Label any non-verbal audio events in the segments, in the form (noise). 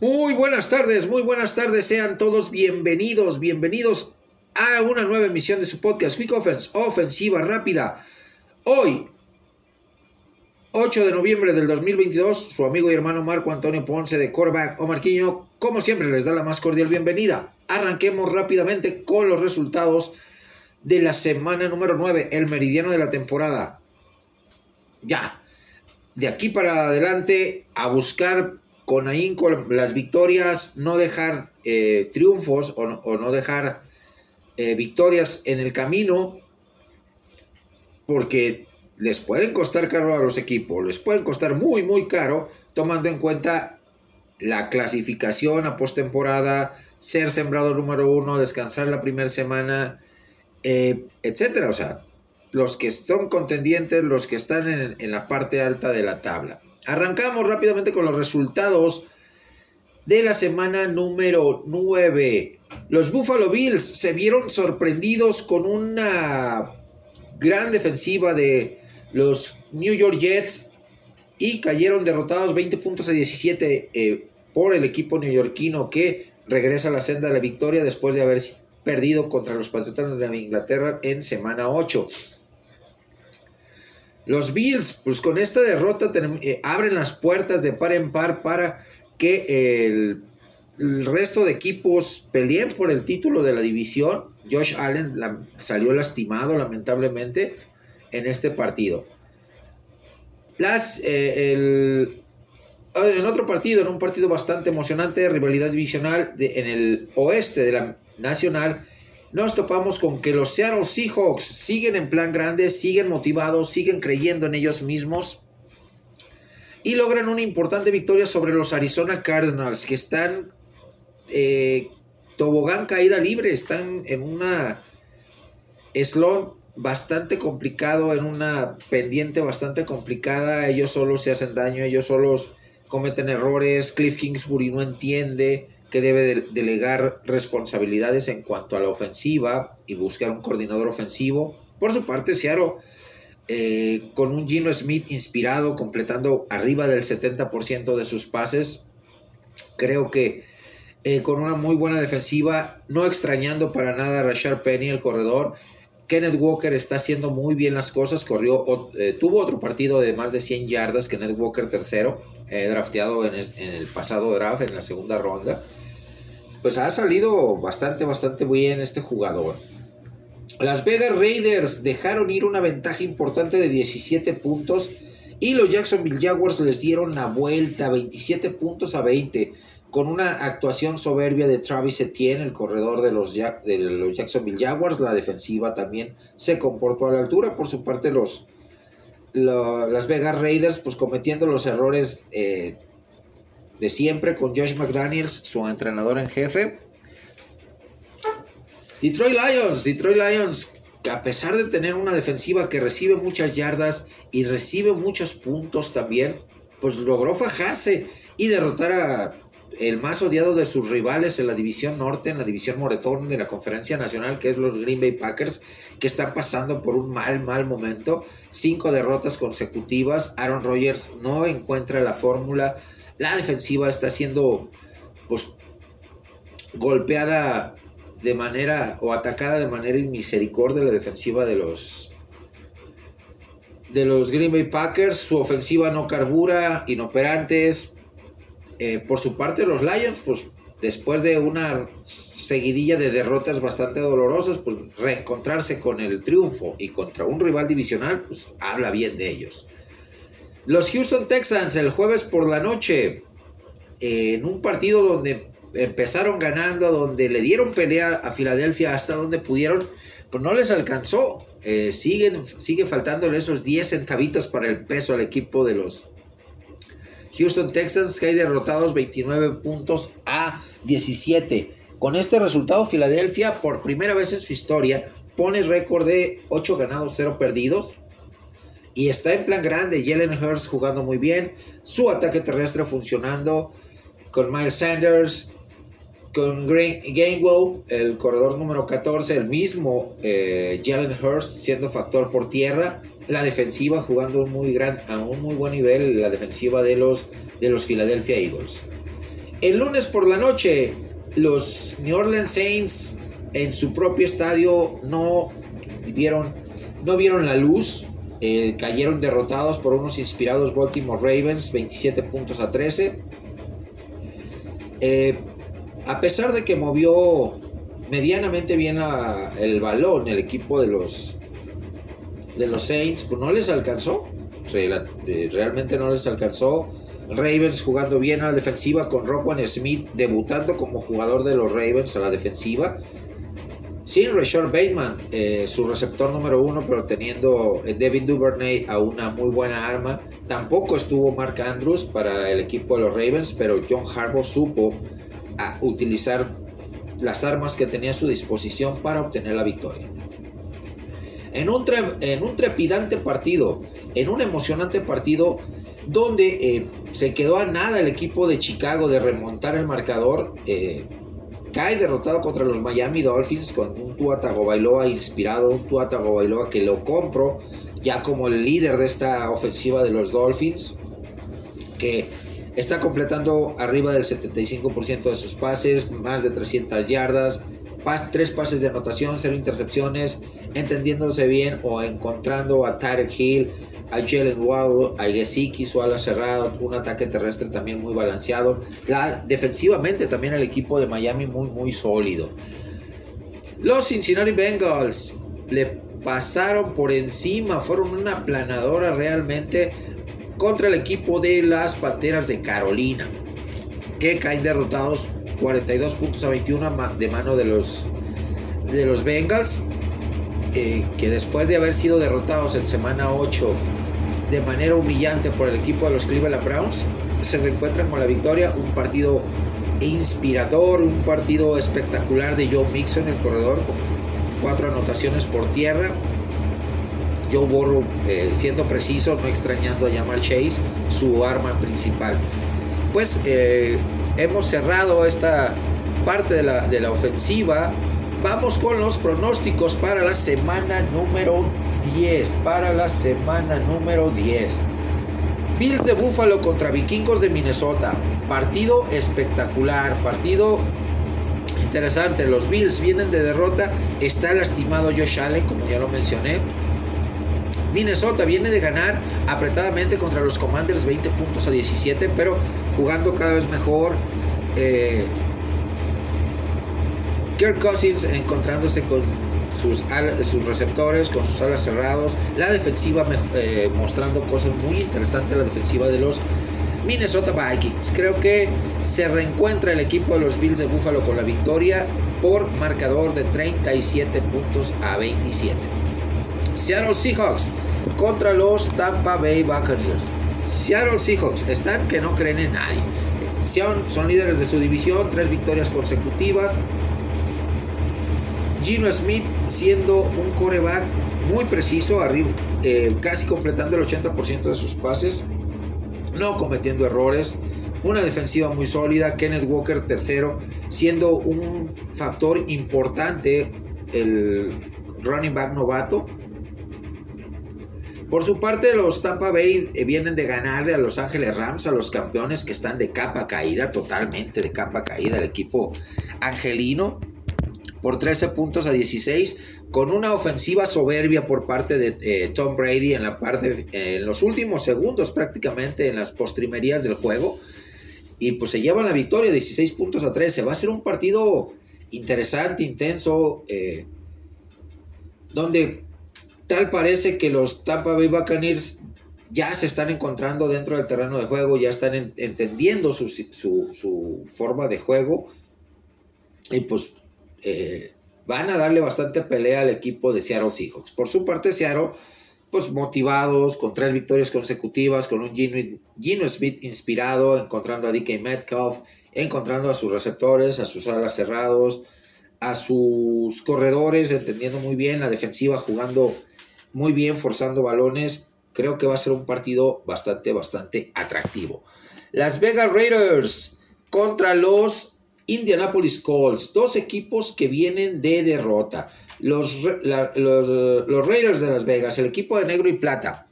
Muy buenas tardes, muy buenas tardes, sean todos bienvenidos, bienvenidos a una nueva emisión de su podcast Quick Offense, ofensiva rápida. Hoy, 8 de noviembre del 2022, su amigo y hermano Marco Antonio Ponce de Corback o Marquiño, como siempre, les da la más cordial bienvenida. Arranquemos rápidamente con los resultados de la semana número 9, el meridiano de la temporada. Ya, de aquí para adelante a buscar con ahínco las victorias, no dejar eh, triunfos o no, dejar eh, victorias en el camino, porque les pueden costar caro a los equipos, les pueden costar muy, muy caro, tomando en cuenta la clasificación a postemporada, ser sembrado número uno, descansar la primera semana, eh, etcétera. O sea, los que son contendientes, los que están en la parte alta de la tabla. Arrancamos rápidamente con los resultados de la semana número 9. Los Buffalo Bills se vieron sorprendidos con una gran defensiva de los New York Jets y cayeron derrotados 20 puntos a 17 eh, por el equipo neoyorquino que regresa a la senda de la victoria después de haber perdido contra los Patriotas de Inglaterra en semana 8. Los Bills, pues con esta derrota eh, abren las puertas de par en par para que el, resto de equipos peleen por el título de la división. Josh Allen salió lastimado lamentablemente en este partido. Las, eh, en otro partido, en un partido bastante emocionante de rivalidad divisional en el oeste de la nacional, nos topamos con que los Seattle Seahawks siguen en plan grande, siguen motivados, siguen creyendo en ellos mismos y logran una importante victoria sobre los Arizona Cardinals que están eh, tobogán caída libre, están en una slot bastante complicado, en una pendiente bastante complicada, ellos solos se hacen daño, ellos solos cometen errores, Cliff Kingsbury no entiende, que debe delegar responsabilidades en cuanto a la ofensiva y buscar un coordinador ofensivo. Por su parte, Seattle, eh, con un Gino Smith inspirado, completando arriba del 70% de sus pases, creo que eh, con una muy buena defensiva, no extrañando para nada a Rashard Penny, el corredor. Kenneth Walker está haciendo muy bien las cosas, corrió, eh, tuvo otro partido de más de 100 yardas, Kenneth Walker tercero, drafteado en el pasado draft, en la segunda ronda pues ha salido bastante, bastante bien este jugador. Las Vegas Raiders dejaron ir una ventaja importante de 17 puntos y los Jacksonville Jaguars les dieron la vuelta 27 puntos a 20 con una actuación soberbia de Travis Etienne, el corredor de los, de los Jacksonville Jaguars. La defensiva también se comportó a la altura. Por su parte, los, las Vegas Raiders, pues cometiendo los errores eh, de siempre con Josh McDaniels, su entrenador en jefe. Detroit Lions, Detroit Lions, que a pesar de tener una defensiva que recibe muchas yardas y recibe muchos puntos también, pues logró fajarse y derrotar a el más odiado de sus rivales en la división norte, en la división moretón de la conferencia nacional, que es los Green Bay Packers, que están pasando por un mal, mal momento. Cinco derrotas consecutivas. Aaron Rodgers no encuentra la fórmula la defensiva está siendo pues, golpeada de manera o atacada de manera inmisericordia la defensiva de los de los Green Bay Packers. Su ofensiva no carbura, inoperantes. Eh, por su parte, los Lions, pues después de una seguidilla de derrotas bastante dolorosas, pues reencontrarse con el triunfo y contra un rival divisional, pues habla bien de ellos. Los Houston Texans el jueves por la noche, en un partido donde empezaron ganando, donde le dieron pelea a Filadelfia hasta donde pudieron, pues no les alcanzó. Eh, siguen, sigue faltándole esos 10 centavitos para el peso al equipo de los Houston Texans, que hay derrotados 29 puntos a 17. Con este resultado, Filadelfia, por primera vez en su historia, pone récord de 8 ganados, 0 perdidos. Y está en plan grande. Jalen Hurst jugando muy bien. Su ataque terrestre funcionando. Con Miles Sanders. Con Gainwell, el corredor número 14. El mismo eh, Jalen Hurst siendo factor por tierra. La defensiva jugando un muy gran, a un muy buen nivel. La defensiva de los, de los Philadelphia Eagles. El lunes por la noche, los New Orleans Saints en su propio estadio no vieron, no vieron la luz. Eh, cayeron derrotados por unos inspirados Baltimore Ravens, 27 puntos a 13. Eh, a pesar de que movió medianamente bien el balón el equipo de los, de los Saints, pues no les alcanzó. Eh, realmente no les alcanzó. Ravens jugando bien a la defensiva con Rockwan Smith debutando como jugador de los Ravens a la defensiva. Sin Rashard Bateman, eh, su receptor número uno, pero teniendo eh, Devin Duvernay a una muy buena arma. Tampoco estuvo Mark Andrews para el equipo de los Ravens, pero John Harbaugh supo utilizar las armas que tenía a su disposición para obtener la victoria. En un, en un trepidante partido, en un emocionante partido, donde eh, se quedó a nada el equipo de Chicago de remontar el marcador. Cae derrotado contra los Miami Dolphins con un Tua Tagovailoa inspirado, un Tua Tagovailoa que lo compro ya como el líder de esta ofensiva de los Dolphins, que está completando arriba del 75% de sus pases, más de 300 yardas, pas, tres pases de anotación, cero intercepciones, entendiéndose bien o encontrando a Tarek Hill, a Jalen Waddle, a Gesicki, su ala cerrada, un ataque terrestre también muy balanceado. La, defensivamente también el equipo de Miami muy muy sólido. Los Cincinnati Bengals le pasaron por encima, fueron una planadora realmente contra el equipo de las Panteras de Carolina, que caen derrotados 42 puntos a 21 de mano de los, de los Bengals. Eh, que después de haber sido derrotados en semana 8 de manera humillante por el equipo de los Cleveland Browns, se reencuentran con la victoria, un partido inspirador, un partido espectacular de Joe Mixon en el corredor, con cuatro anotaciones por tierra. Joe Burrow, eh, siendo preciso, no extrañando a llamar Chase, su arma principal. Pues eh, hemos cerrado esta parte de la, de la ofensiva. Vamos con los pronósticos para la semana número 10 para la semana número 10. Bills de Buffalo contra Vikingos de Minnesota. Partido espectacular, partido interesante. Los Bills vienen de derrota. Está lastimado Josh Allen, como ya lo mencioné. Minnesota viene de ganar apretadamente contra los Commanders 20 puntos a 17, pero jugando cada vez mejor. Eh, Kirk Cousins encontrándose con sus, sus receptores, con sus alas cerrados, la defensiva eh, mostrando cosas muy interesantes, la defensiva de los Minnesota Vikings. Creo que se reencuentra el equipo de los Bills de Buffalo con la victoria por marcador de 37 puntos a 27. Seattle Seahawks contra los Tampa Bay Buccaneers. Seattle Seahawks están que no creen en nadie. Son, son líderes de su división, tres victorias consecutivas, Gino Smith siendo un coreback muy preciso, arriba, eh, casi completando el 80% de sus pases, no cometiendo errores, una defensiva muy sólida, Kenneth Walker tercero, siendo un factor importante el running back novato. Por su parte, los Tampa Bay eh, vienen de ganarle a Los Ángeles Rams, a los campeones que están de capa caída, totalmente de capa caída, el equipo angelino por 13 puntos a 16 con una ofensiva soberbia por parte de eh, Tom Brady en la parte en los últimos segundos prácticamente en las postrimerías del juego. Y pues se llevan la victoria 16 puntos a 13 va a ser un partido interesante intenso eh, donde tal parece que los Tampa Bay Buccaneers ya se están encontrando dentro del terreno de juego ya están entendiendo su, su, su forma de juego. Y pues eh, van a darle bastante pelea al equipo de Seattle Seahawks. Por su parte, Seattle, pues motivados, con tres victorias consecutivas, con un Gino, Smith inspirado, encontrando a DK Metcalf, encontrando a sus receptores, a sus alas cerrados, a sus corredores, entendiendo muy bien la defensiva, jugando muy bien, forzando balones. Creo que va a ser un partido bastante, bastante atractivo. Las Vegas Raiders contra los Indianapolis Colts, dos equipos que vienen de derrota. Los, los, Raiders de Las Vegas, el equipo de negro y plata.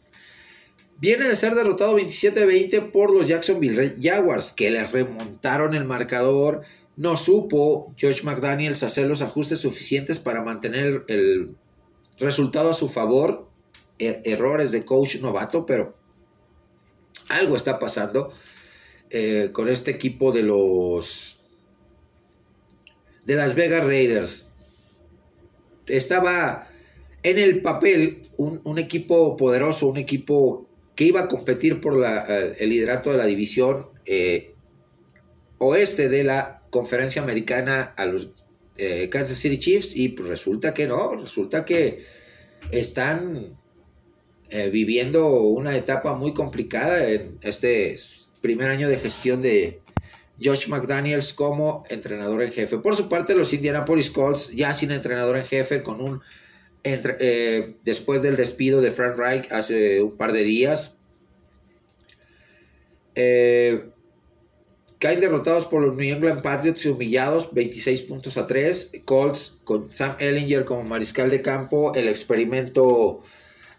Viene de ser derrotado 27-20 por los Jacksonville Jaguars, que les remontaron el marcador. No supo George McDaniels hacer los ajustes suficientes para mantener el resultado a su favor. Er errores de coach novato, pero algo está pasando eh, con este equipo de los de las Vegas Raiders. Estaba en el papel un, equipo poderoso, un equipo que iba a competir por el liderato de la división eh, oeste de la conferencia americana a los eh, Kansas City Chiefs y pues resulta que no, resulta que están eh, viviendo una etapa muy complicada en este primer año de gestión de Josh McDaniels como entrenador en jefe. Por su parte, los Indianapolis Colts ya sin entrenador en jefe, con un eh, después del despido de Frank Reich hace un par de días. Eh, caen derrotados por los New England Patriots y humillados 26 puntos a 3. Colts con Sam Ellinger como mariscal de campo. El experimento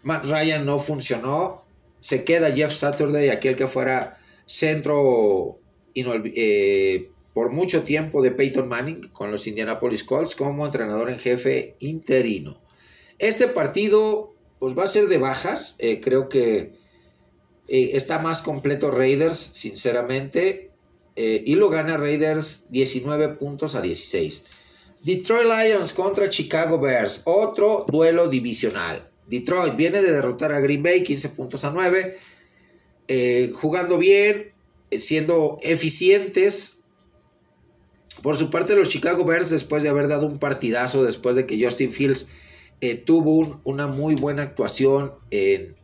Matt Ryan no funcionó. Se queda Jeff Saturday, aquel que fuera centro eh, por mucho tiempo de Peyton Manning con los Indianapolis Colts como entrenador en jefe interino. Este partido pues, va a ser de bajas. Eh, creo que eh, está más completo Raiders, sinceramente. y lo gana Raiders 19 puntos a 16. Detroit Lions contra Chicago Bears. Otro duelo divisional. Detroit viene de derrotar a Green Bay 15 puntos a 9. Eh, jugando bien, siendo eficientes. Por su parte, los Chicago Bears, después de haber dado un partidazo, después de que Justin Fields eh, tuvo una muy buena actuación en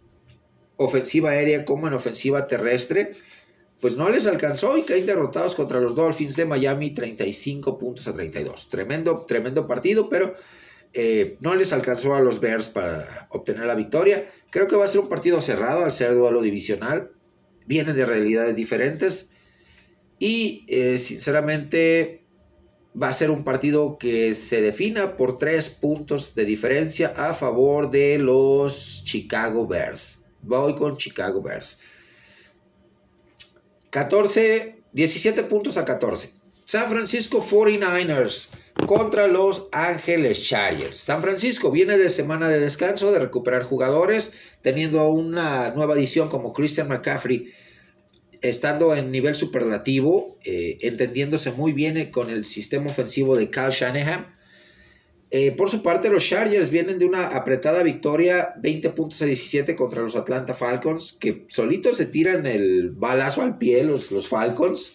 ofensiva aérea como en ofensiva terrestre, pues no les alcanzó y caen derrotados contra los Dolphins de Miami 35 puntos a 32. Tremendo, tremendo partido, pero eh, no les alcanzó a los Bears para obtener la victoria. Creo que va a ser un partido cerrado al ser duelo divisional. Vienen de realidades diferentes. Y eh, sinceramente va a ser un partido que se defina por tres puntos de diferencia a favor de los Chicago Bears. Voy con Chicago Bears. 14, 17 puntos a 14. San Francisco 49ers contra los Ángeles Chargers. San Francisco viene de semana de descanso, de recuperar jugadores, teniendo una nueva adición como Christian McCaffrey, estando en nivel superlativo, eh, entendiéndose muy bien con el sistema ofensivo de Kyle Shanahan. Eh, por su parte, los Chargers vienen de una apretada victoria 20 puntos a 17 contra los Atlanta Falcons, que solitos se tiran el balazo al pie los, los Falcons.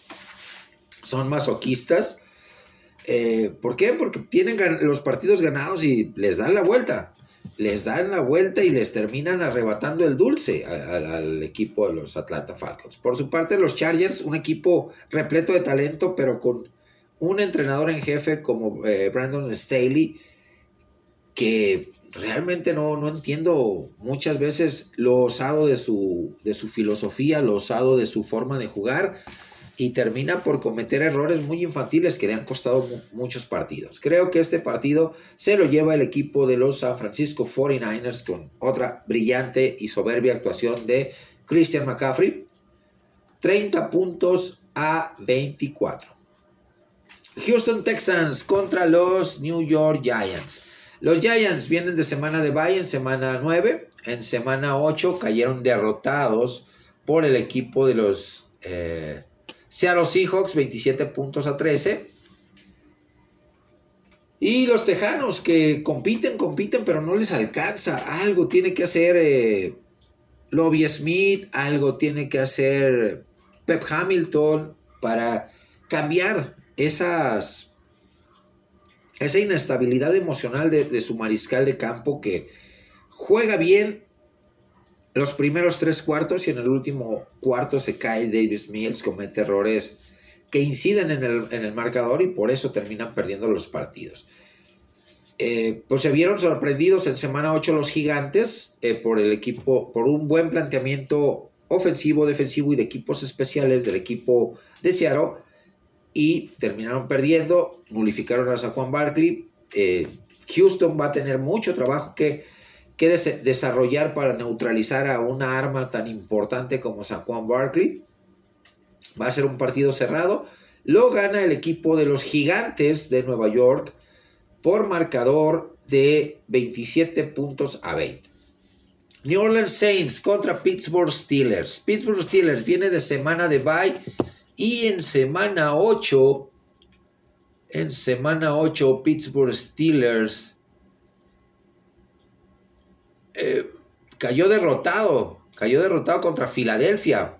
Son masoquistas. Eh, ¿Por qué? Porque tienen los partidos ganados y les dan la vuelta. Les dan la vuelta y les terminan arrebatando el dulce al, equipo de los Atlanta Falcons. Por su parte, los Chargers, un equipo repleto de talento, pero con un entrenador en jefe como eh, Brandon Staley, que realmente no, no, entiendo muchas veces lo osado de su, de su filosofía, lo osado de su forma de jugar y termina por cometer errores muy infantiles que le han costado muchos partidos. Creo que este partido se lo lleva el equipo de los San Francisco 49ers con otra brillante y soberbia actuación de Christian McCaffrey. 30 puntos a 24. Houston Texans contra los New York Giants. Los Giants vienen de semana de bye en semana 9. En semana 8 cayeron derrotados por el equipo de los eh, Seattle Seahawks 27 puntos a 13. Y los Tejanos que compiten, compiten, pero no les alcanza. Algo tiene que hacer eh, Lobby Smith, algo tiene que hacer Pep Hamilton para cambiar esas, esa inestabilidad emocional de, de su mariscal de campo que juega bien, los primeros tres cuartos y en el último cuarto se cae Davis Mills, comete errores que inciden en el, marcador y por eso terminan perdiendo los partidos. Eh, pues se vieron sorprendidos en semana 8 los gigantes eh, por el equipo, por un buen planteamiento ofensivo, defensivo y de equipos especiales del equipo de Seattle y terminaron perdiendo, nulificaron a Juan Barkley. Eh, Houston va a tener mucho trabajo que que desarrollar para neutralizar a una arma tan importante como Saquon Barkley. Va a ser un partido cerrado. Lo gana el equipo de los gigantes de Nueva York por marcador de 27 puntos a 20. New Orleans Saints contra Pittsburgh Steelers. Pittsburgh Steelers viene de semana de bye y en semana 8, en semana 8 Pittsburgh Steelers eh, cayó derrotado, cayó derrotado contra Filadelfia.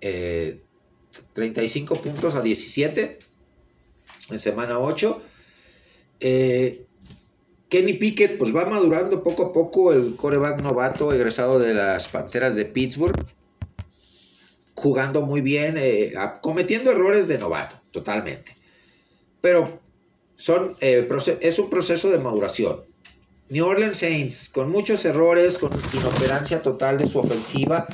35 eh, puntos a 17 en semana 8. Eh, Kenny Pickett pues va madurando poco a poco el coreback novato egresado de las Panteras de Pittsburgh. Jugando muy bien, cometiendo errores de novato, totalmente. Pero son, es un proceso de maduración. New Orleans Saints, con muchos errores, con inoperancia total de su ofensiva.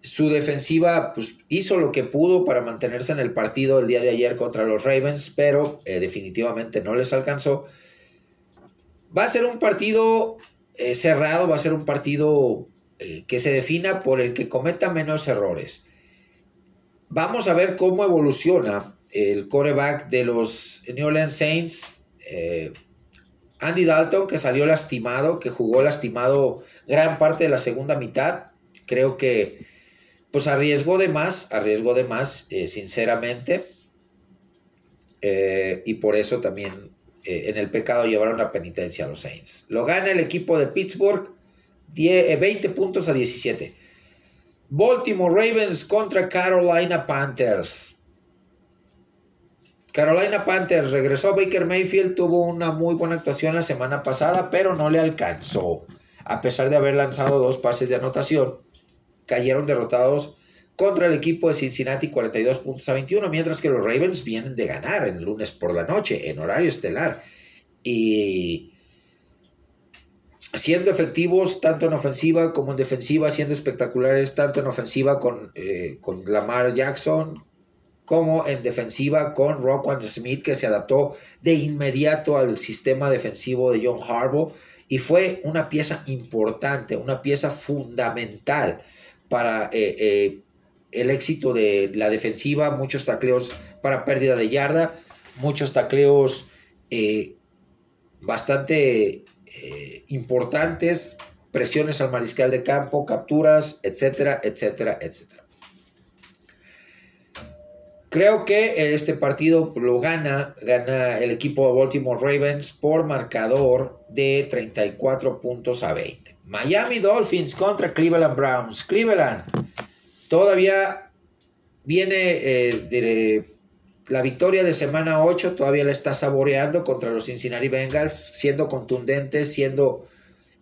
Su defensiva pues, hizo lo que pudo para mantenerse en el partido el día de ayer contra los Ravens, pero eh, definitivamente no les alcanzó. Va a ser un partido eh, cerrado, va a ser un partido eh, que se defina por el que cometa menos errores. Vamos a ver cómo evoluciona el coreback de los New Orleans Saints. Andy Dalton, que salió lastimado, que jugó lastimado gran parte de la segunda mitad, creo que pues arriesgó de más, arriesgó de más, eh, sinceramente. Eh, y por eso también eh, en el pecado llevaron la penitencia a los Saints. Lo gana el equipo de Pittsburgh 20 puntos a 17. Baltimore Ravens contra Carolina Panthers. Carolina Panthers regresó Baker Mayfield, tuvo una muy buena actuación la semana pasada, pero no le alcanzó. A pesar de haber lanzado dos pases de anotación, cayeron derrotados contra el equipo de Cincinnati 42 puntos a 21, mientras que los Ravens vienen de ganar el lunes por la noche en horario estelar. Y siendo efectivos tanto en ofensiva como en defensiva, siendo espectaculares tanto en ofensiva con, eh, con Lamar Jackson, como en defensiva con Roquan Smith, que se adaptó de inmediato al sistema defensivo de John Harbaugh y fue una pieza importante, una pieza fundamental para eh, eh, el éxito de la defensiva, muchos tacleos para pérdida de yarda, muchos tacleos eh, bastante importantes, presiones al mariscal de campo, capturas, etcétera, etcétera, etcétera. Creo que este partido lo gana, gana el equipo de Baltimore Ravens por marcador de 34 puntos a 20. Miami Dolphins contra Cleveland Browns. Cleveland todavía viene eh, de la victoria de semana 8, todavía la está saboreando contra los Cincinnati Bengals, siendo contundentes, siendo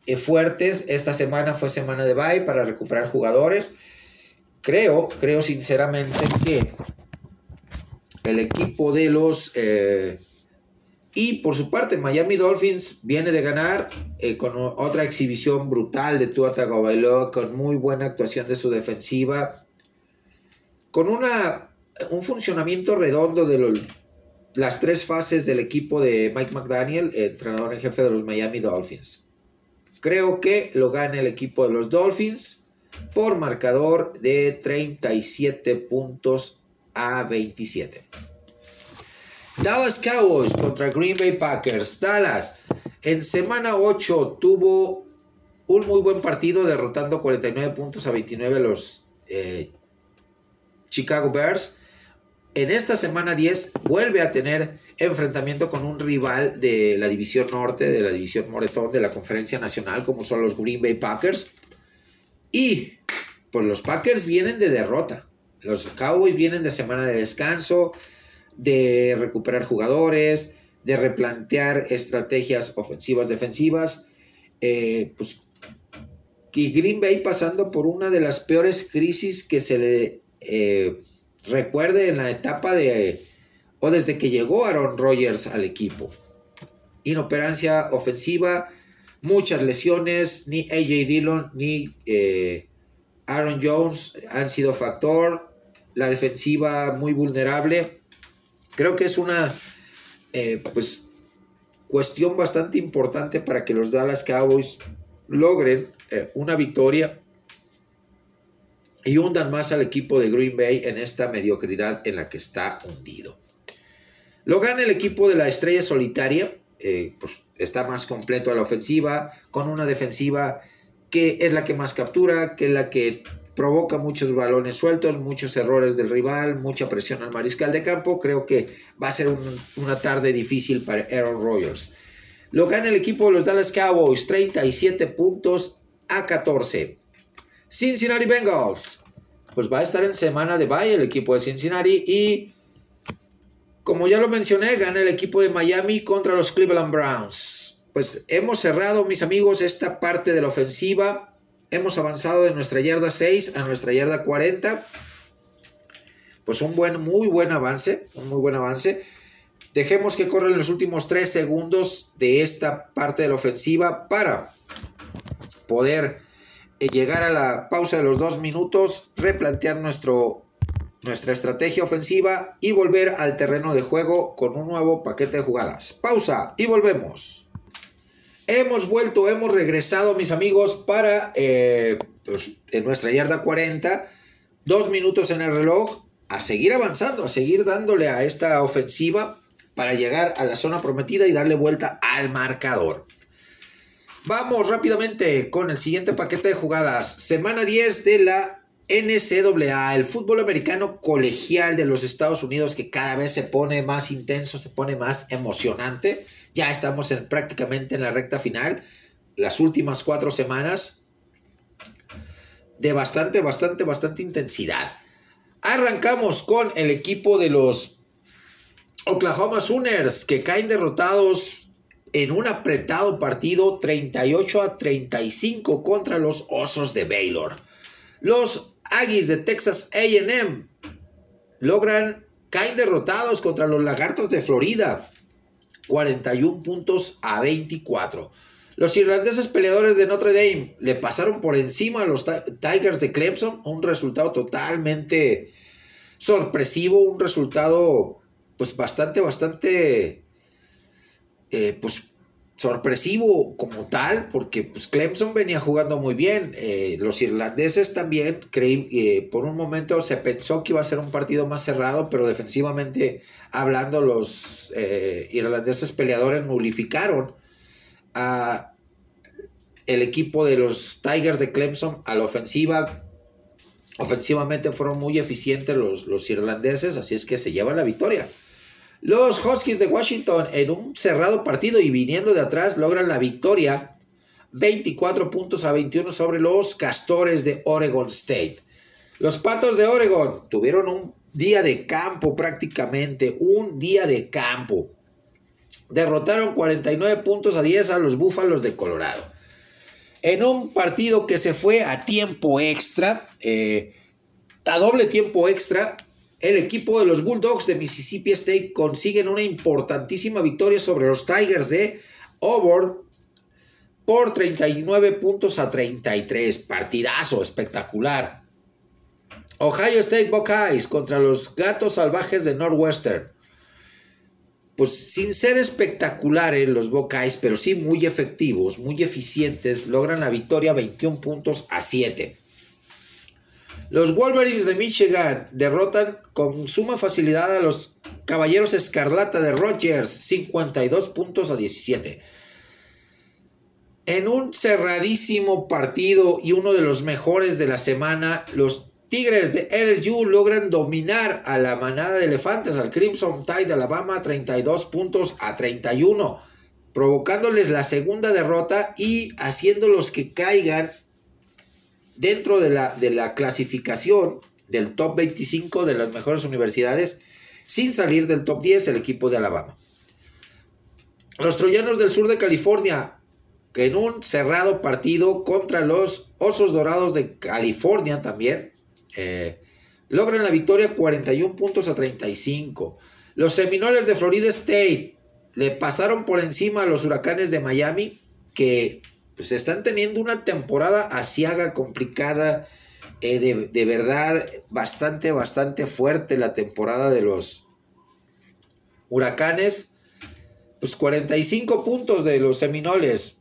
eh, fuertes. Esta semana fue semana de bye para recuperar jugadores. Creo, creo sinceramente que el equipo de los... Eh, y por su parte, Miami Dolphins viene de ganar eh, con otra exhibición brutal de Tua Tagovailoa, con muy buena actuación de su defensiva, con una, un funcionamiento redondo de las tres fases del equipo de Mike McDaniel, entrenador en jefe de los Miami Dolphins. Creo que lo gana el equipo de los Dolphins por marcador de 37 puntos a 27. Dallas Cowboys contra Green Bay Packers. Dallas en semana 8 tuvo un muy buen partido derrotando 49 puntos a 29 los eh, Chicago Bears. En esta semana 10 vuelve a tener enfrentamiento con un rival de la división norte, de la división moretón de la conferencia nacional, como son los Green Bay Packers. Y pues los Packers vienen de derrota. Los Cowboys vienen de semana de descanso, de recuperar jugadores, de replantear estrategias ofensivas, defensivas. Eh, pues, y Green Bay pasando por una de las peores crisis que se le eh, recuerde en la etapa de, o desde que llegó Aaron Rodgers al equipo. Inoperancia ofensiva, muchas lesiones, ni AJ Dillon ni eh, Aaron Jones han sido factor la defensiva muy vulnerable. Creo que es una eh, pues, cuestión bastante importante para que los Dallas Cowboys logren eh, una victoria y hundan más al equipo de Green Bay en esta mediocridad en la que está hundido. Lo gana el equipo de la estrella solitaria, eh, pues está más completo a la ofensiva, con una defensiva que es la que más captura, que es la que provoca muchos balones sueltos, muchos errores del rival, mucha presión al mariscal de campo. Creo que va a ser una tarde difícil para Aaron Rodgers. Lo gana el equipo de los Dallas Cowboys, 37 puntos a 14. Cincinnati Bengals, pues va a estar en semana de bye el equipo de Cincinnati y como ya lo mencioné, gana el equipo de Miami contra los Cleveland Browns pues hemos cerrado, mis amigos, esta parte de la ofensiva. Hemos avanzado de nuestra yarda 6 a nuestra yarda 40. Pues un buen, muy buen avance, un muy buen avance. Dejemos que corran los últimos 3 segundos de esta parte de la ofensiva para poder eh, llegar a la pausa de los 2 minutos, replantear nuestro, nuestra estrategia ofensiva y volver al terreno de juego con un nuevo paquete de jugadas. Pausa y volvemos. Hemos vuelto, hemos regresado, mis amigos, para eh, pues, en nuestra yarda 40, dos minutos en el reloj, a seguir avanzando, a seguir dándole a esta ofensiva para llegar a la zona prometida y darle vuelta al marcador. Vamos rápidamente con el siguiente paquete de jugadas. Semana 10 de la NCAA, el fútbol americano colegial de los Estados Unidos que cada vez se pone más intenso, se pone más emocionante. Ya estamos en, prácticamente en la recta final, las últimas cuatro semanas de bastante, bastante, bastante intensidad. Arrancamos con el equipo de los Oklahoma Sooners que caen derrotados en un apretado partido 38 a 35 contra los Osos de Baylor. Los Aggies de Texas AM logran caen derrotados contra los Lagartos de Florida 41 puntos a 24. Los irlandeses peleadores de Notre Dame le pasaron por encima a los Tigers de Clemson, un resultado totalmente sorpresivo, un resultado pues bastante, bastante eh, pues sorpresivo como tal, porque pues, Clemson venía jugando muy bien. Eh, los irlandeses también, creí, eh, por un momento se pensó que iba a ser un partido más cerrado, pero defensivamente hablando, los eh, irlandeses peleadores nulificaron a el equipo de los Tigers de Clemson a la ofensiva. Ofensivamente fueron muy eficientes los, los irlandeses, así es que se llevan la victoria. Los Huskies de Washington en un cerrado partido y viniendo de atrás logran la victoria 24 puntos a 21 sobre los Castores de Oregon State. Los Patos de Oregon tuvieron un día de campo prácticamente, un día de campo. Derrotaron 49 puntos a 10 a los Búfalos de Colorado. En un partido que se fue a tiempo extra, eh, a doble tiempo extra, el equipo de los Bulldogs de Mississippi State consiguen una importantísima victoria sobre los Tigers de Auburn por 39 puntos a 33. Partidazo espectacular. Ohio State Buckeyes contra los Gatos Salvajes de Northwestern. Pues sin ser espectaculares los Buckeyes, pero sí muy efectivos, muy eficientes, logran la victoria 21 puntos a 7. Los Wolverines de Michigan derrotan con suma facilidad a los Caballeros Escarlata de Rogers, 52 puntos a 17. En un cerradísimo partido y uno de los mejores de la semana, los Tigres de LSU logran dominar a la manada de elefantes, al Crimson Tide de Alabama, 32 puntos a 31, provocándoles la segunda derrota y haciéndolos que caigan dentro de la, de la clasificación del top 25 de las mejores universidades, sin salir del top 10 el equipo de Alabama. Los Troyanos del sur de California, en un cerrado partido contra los Osos Dorados de California también, eh, logran la victoria 41 puntos a 35. Los Seminoles de Florida State le pasaron por encima a los Huracanes de Miami, que pues están teniendo una temporada asiaga, complicada, eh, de, verdad bastante, bastante fuerte la temporada de los huracanes. Pues 45 puntos de los Seminoles.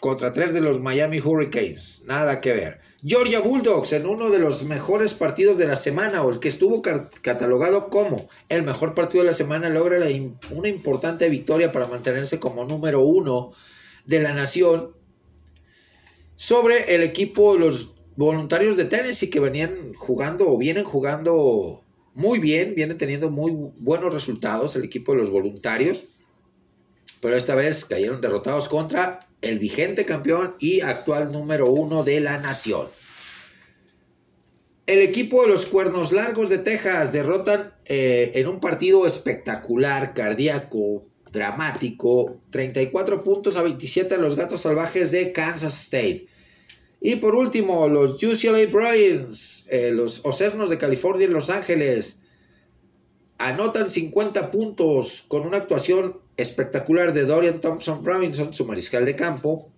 contra tres de los Miami Hurricanes. Nada que ver. Georgia Bulldogs en uno de los mejores partidos de la semana o el que estuvo catalogado como el mejor partido de la semana logra una importante victoria para mantenerse como número uno de la nación sobre el equipo los voluntarios de Tennessee que venían jugando o vienen jugando muy bien, vienen teniendo muy buenos resultados el equipo de los voluntarios, pero esta vez cayeron derrotados contra el vigente campeón y actual número uno de la nación. El equipo de los Cuernos Largos de Texas derrotan eh, en un partido espectacular, cardíaco, dramático, 34 puntos a 27 a los Gatos Salvajes de Kansas State. Y por último, los UCLA Bruins, eh, los Ocernos de California y Los Ángeles, anotan 50 puntos con una actuación espectacular de Dorian Thompson Robinson, su mariscal de campo.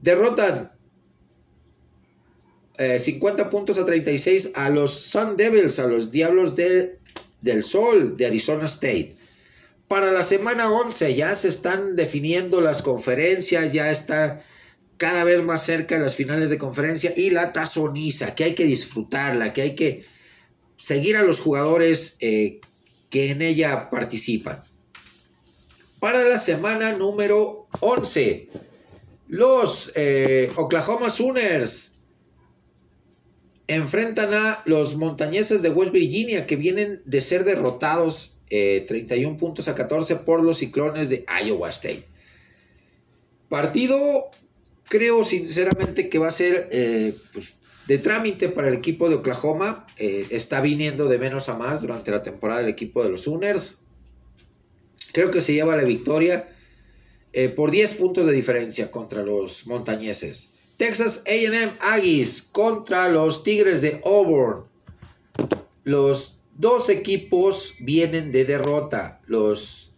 Derrotan 50 eh, puntos a 36 a los Sun Devils, a los Diablos del Sol de Arizona State. Para la semana 11 ya se están definiendo las conferencias, ya está cada vez más cerca de las finales de conferencia y la tazoniza, que hay que disfrutarla, que hay que seguir a los jugadores eh, que en ella participan. Para la semana número 11, los eh, Oklahoma Sooners enfrentan a los montañeses de West Virginia que vienen de ser derrotados 31 eh, puntos a 14 por los ciclones de Iowa State. Partido creo sinceramente que va a ser eh, pues, de trámite para el equipo de Oklahoma. Eh, está viniendo de menos a más durante la temporada del equipo de los Sooners. Creo que se lleva la victoria por 10 puntos de diferencia contra los montañeses. Texas AM Aggies contra los Tigres de Auburn. Los dos equipos vienen de derrota. Los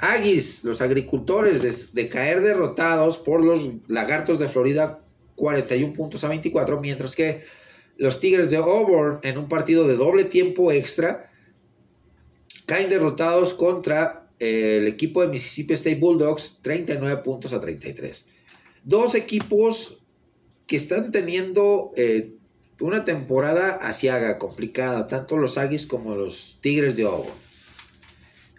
Aggies, los agricultores, de, caer derrotados por los Lagartos de Florida 41 puntos a 24, mientras que los Tigres de Auburn en un partido de doble tiempo extra caen derrotados contra eh, el equipo de Mississippi State Bulldogs 39 puntos a 33. Dos equipos que están teniendo eh, una temporada asiaga, complicada, tanto los Aggies como los Tigres de Auburn.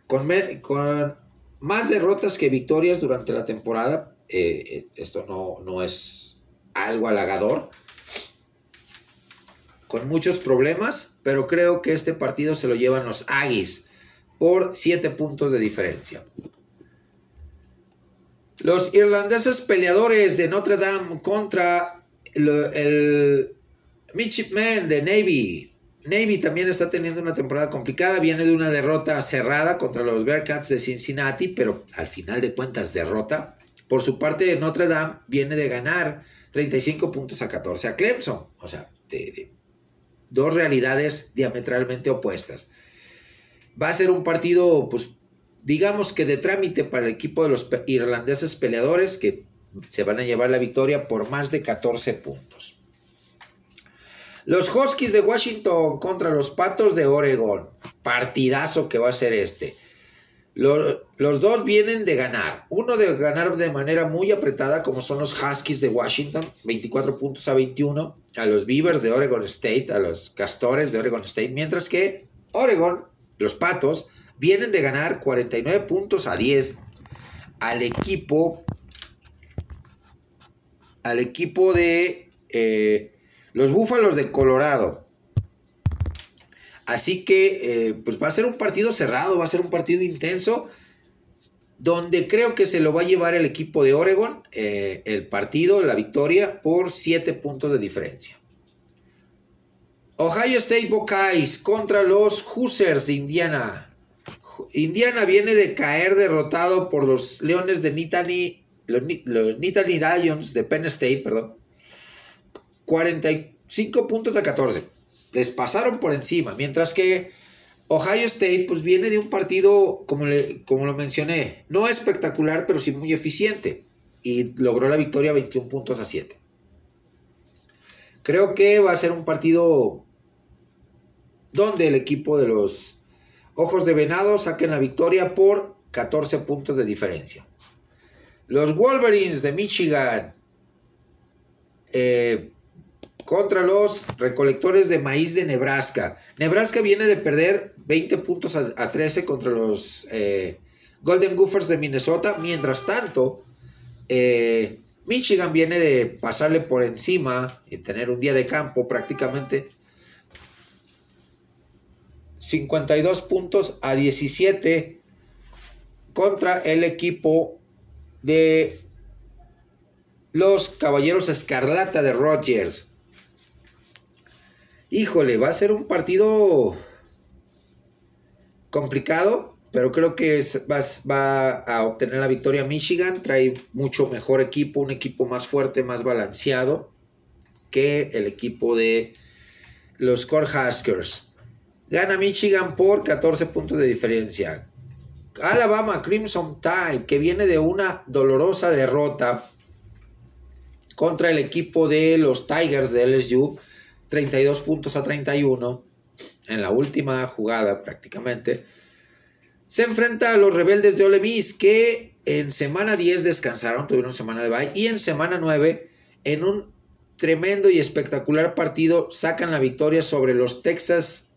Con, con más derrotas que victorias durante la temporada. Eh, esto no, no es algo halagador. Con muchos problemas, pero creo que este partido se lo llevan los Aggies por 7 puntos de diferencia. Los irlandeses peleadores de Notre Dame contra el Midshipman de Navy Navy también está teniendo una temporada complicada, viene de una derrota cerrada contra los Bearcats de Cincinnati, pero al final de cuentas derrota. Por su parte, Notre Dame viene de ganar 35 puntos a 14 a Clemson, o sea, de, dos realidades diametralmente opuestas. Va a ser un partido, pues, digamos que de trámite para el equipo de los irlandeses peleadores que se van a llevar la victoria por más de 14 puntos. Los Huskies de Washington contra los Patos de Oregon. Partidazo que va a ser este. Los, dos vienen de ganar. Uno de ganar de manera muy apretada, como son los Huskies de Washington, 24 puntos a 21, a los Beavers de Oregon State, a los Castores de Oregon State, mientras que Oregon, los Patos, vienen de ganar 49 puntos a 10 al equipo, al equipo de eh, los Búfalos de Colorado. Así que eh, pues va a ser un partido cerrado, va a ser un partido intenso, donde creo que se lo va a llevar el equipo de Oregon, eh, el partido, la victoria, por 7 puntos de diferencia. Ohio State Buckeyes contra los Hoosiers de Indiana. Indiana viene de caer derrotado por los Leones de Nittany, los, los Nittany Lions de Penn State, perdón, 45 puntos a 14. Les pasaron por encima. Mientras que Ohio State pues viene de un partido, como, como lo mencioné, no espectacular, pero sí muy eficiente. Y logró la victoria 21 puntos a 7. Creo que va a ser un partido donde el equipo de los Ojos de Venado saquen la victoria por 14 puntos de diferencia. Los Wolverines de Michigan eh, contra los recolectores de maíz de Nebraska. Nebraska viene de perder 20 puntos a, 13 contra los eh, Golden Gophers de Minnesota. Mientras tanto, eh, Michigan viene de pasarle por encima y tener un día de campo prácticamente. 52 puntos a 17 contra el equipo de los Caballeros Escarlata de Rogers. Híjole, va a ser un partido complicado, pero creo que va, a obtener la victoria Michigan. Trae mucho mejor equipo, un equipo más fuerte, más balanceado que el equipo de los Cornhuskers. Gana Michigan por 14 puntos de diferencia. Alabama Crimson Tide, que viene de una dolorosa derrota contra el equipo de los Tigers de LSU, 32 puntos a 31 en la última jugada prácticamente. Se enfrenta a los rebeldes de Ole Miss que en semana 10 descansaron, tuvieron semana de bye y en semana 9 en un tremendo y espectacular partido sacan la victoria sobre los Texas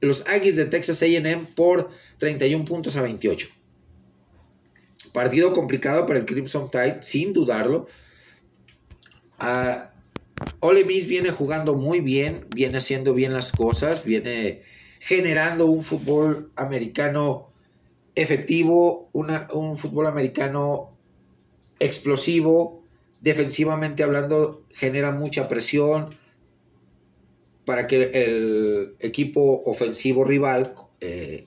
los Aggies de Texas A&M por 31 puntos a 28. Partido complicado para el Crimson Tide, sin dudarlo. Uh, Ole Miss viene jugando muy bien, viene haciendo bien las cosas, viene generando un fútbol americano efectivo, un fútbol americano explosivo, defensivamente hablando, genera mucha presión para que el equipo ofensivo rival eh,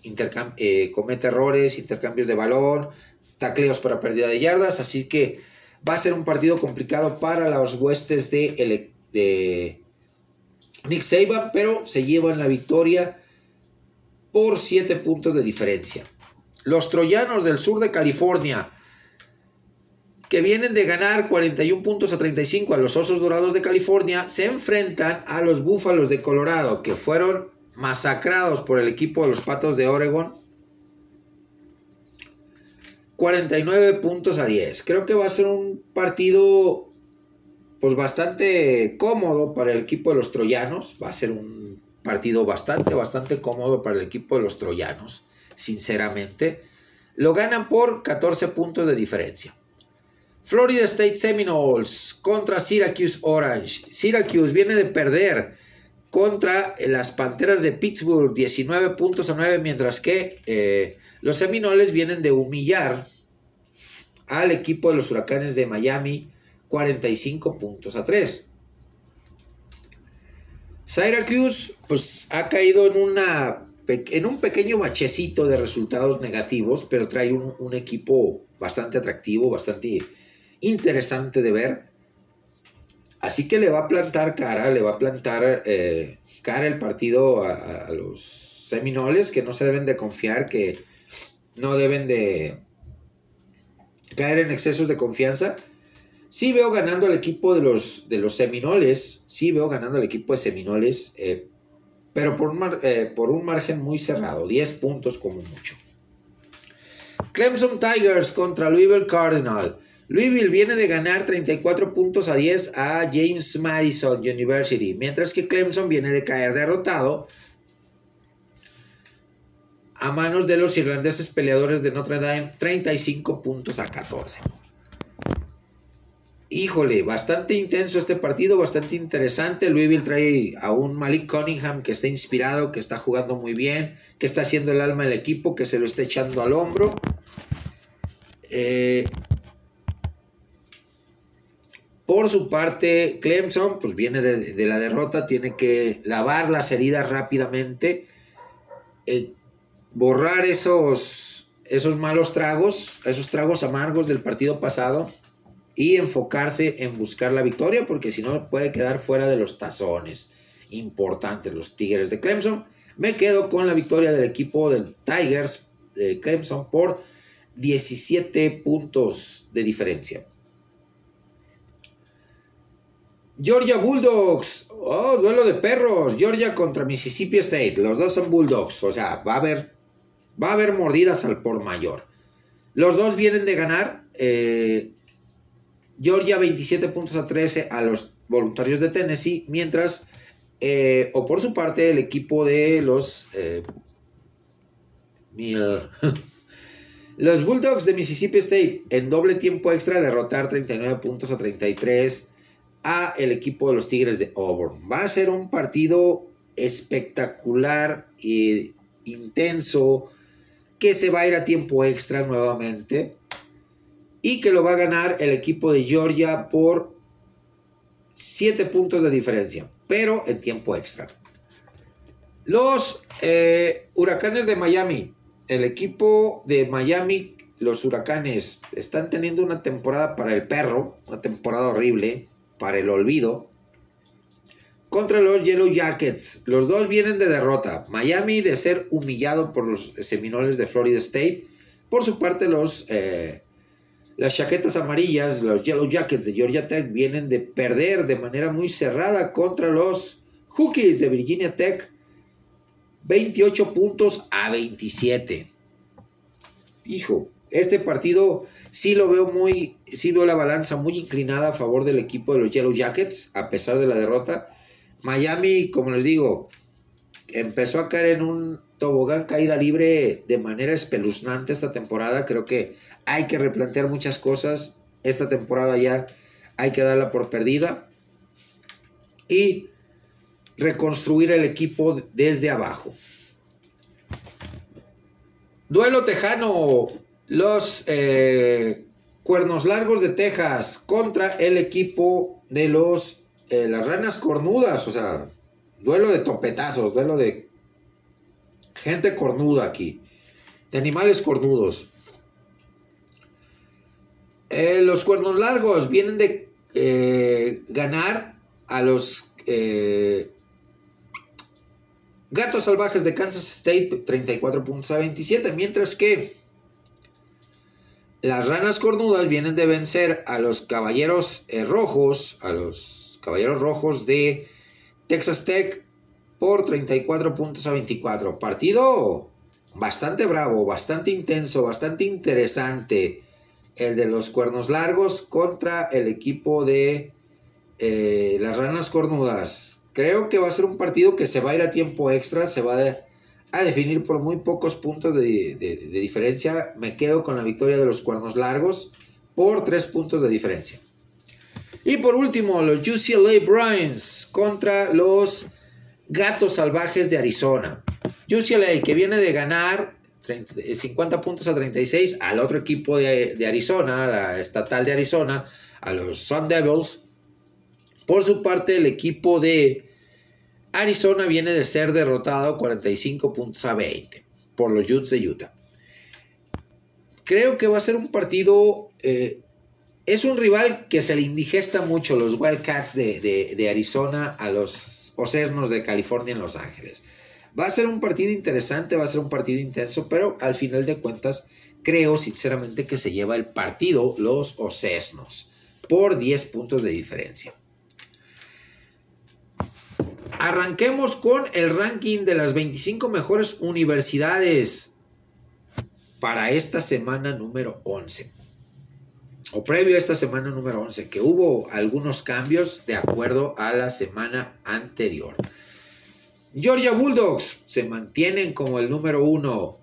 eh, cometa errores, intercambios de balón, tacleos para pérdida de yardas, así que Va a ser un partido complicado para los huestes de, de Nick Saban, pero se llevan la victoria por 7 puntos de diferencia. Los troyanos del sur de California, que vienen de ganar 41 puntos a 35 a los Osos Dorados de California, se enfrentan a los Búfalos de Colorado, que fueron masacrados por el equipo de los Patos de Oregon 49 puntos a 10. Creo que va a ser un partido pues bastante cómodo para el equipo de los troyanos. Va a ser un partido bastante, bastante cómodo para el equipo de los troyanos, sinceramente. Lo ganan por 14 puntos de diferencia. Florida State Seminoles contra Syracuse Orange. Syracuse viene de perder contra las Panteras de Pittsburgh 19 puntos a 9, mientras que eh, los Seminoles vienen de humillar al equipo de los Huracanes de Miami 45 puntos a 3. Syracuse pues ha caído en, una, en un pequeño bachecito de resultados negativos, pero trae un, equipo bastante atractivo, bastante interesante de ver. Así que le va a plantar cara, le va a plantar eh, cara el partido a, a, los Seminoles, que no se deben de confiar, que no deben de caer en excesos de confianza. Sí veo ganando al equipo de los, de los Seminoles, sí veo ganando al equipo de Seminoles, eh, pero por un, eh, por un margen muy cerrado, 10 puntos como mucho. Clemson Tigers contra Louisville Cardinal. Louisville viene de ganar 34 puntos a 10 a James Madison University, mientras que Clemson viene de caer derrotado a manos de los irlandeses peleadores de Notre Dame 35 puntos a 14. Híjole, bastante intenso este partido, bastante interesante. Louisville trae a un Malik Cunningham que está inspirado, que está jugando muy bien, que está haciendo el alma del equipo, que se lo está echando al hombro. Eh, por su parte, Clemson, pues viene de, la derrota, tiene que lavar las heridas rápidamente. Borrar esos, esos malos tragos, esos tragos amargos del partido pasado y enfocarse en buscar la victoria, porque si no puede quedar fuera de los tazones importantes los Tigres de Clemson. Me quedo con la victoria del equipo del Tigers de Clemson por 17 puntos de diferencia. Georgia Bulldogs. Oh, duelo de perros. Georgia contra Mississippi State. Los dos son Bulldogs. O sea, va a haber Va a haber mordidas al por mayor. Los dos vienen de ganar eh, Georgia 27 puntos a 13 a los voluntarios de Tennessee, mientras, eh, o por su parte, el equipo de los... Eh, (laughs) los Bulldogs de Mississippi State en doble tiempo extra derrotar 39 puntos a 33 a el equipo de los Tigres de Auburn. Va a ser un partido espectacular e intenso que se va a ir a tiempo extra nuevamente y que lo va a ganar el equipo de Georgia por 7 puntos de diferencia, pero en tiempo extra. Los eh, huracanes de Miami, el equipo de Miami, los huracanes, están teniendo una temporada para el perro, una temporada horrible, para el olvido, contra los Yellow Jackets. Los dos vienen de derrota. Miami de ser humillado por los Seminoles de Florida State. Por su parte, los eh, las chaquetas amarillas, los Yellow Jackets de Georgia Tech, vienen de perder de manera muy cerrada contra los Hokies de Virginia Tech. 28 puntos a 27. Hijo, este partido sí lo veo muy, sí veo la balanza muy inclinada a favor del equipo de los Yellow Jackets, a pesar de la derrota. Miami, como les digo, empezó a caer en un tobogán caída libre de manera espeluznante esta temporada. Creo que hay que replantear muchas cosas. Esta temporada ya hay que darla por perdida. Y reconstruir el equipo desde abajo. Duelo tejano. Los eh, Cuernos Largos de Texas contra el equipo de los eh, las ranas cornudas. O sea, duelo de topetazos, duelo de gente cornuda aquí. De animales cornudos. Eh, los cuernos largos vienen de eh, ganar a los gatos salvajes de Kansas State 34 puntos a 27, mientras que las ranas cornudas vienen de vencer a los caballeros rojos, a los caballeros rojos de Texas Tech por 34 puntos a 24. Partido bastante bravo, bastante intenso, bastante interesante el de los cuernos largos contra el equipo de eh, las ranas cornudas. Creo que va a ser un partido que se va a ir a tiempo extra, se va a, definir por muy pocos puntos de, diferencia. Me quedo con la victoria de los cuernos largos por tres puntos de diferencia. Y por último, los UCLA Bruins contra los Gatos Salvajes de Arizona. UCLA que viene de ganar 50 eh, puntos a 36 al otro equipo de, Arizona, la estatal de Arizona, a los Sun Devils. Por su parte, el equipo de Arizona viene de ser derrotado 45 puntos a 20 por los Utes de Utah. Creo que va a ser un partido. Eh, es un rival que se le indigesta mucho los Wildcats de, de Arizona a los Ocernos de California en Los Ángeles. Va a ser un partido interesante, va a ser un partido intenso, pero al final de cuentas creo sinceramente que se lleva el partido los Ocesnos por 10 puntos de diferencia. Arranquemos con el ranking de las 25 mejores universidades para esta semana número 11. O previo a esta semana número 11, que hubo algunos cambios de acuerdo a la semana anterior. Georgia Bulldogs se mantienen como el número uno.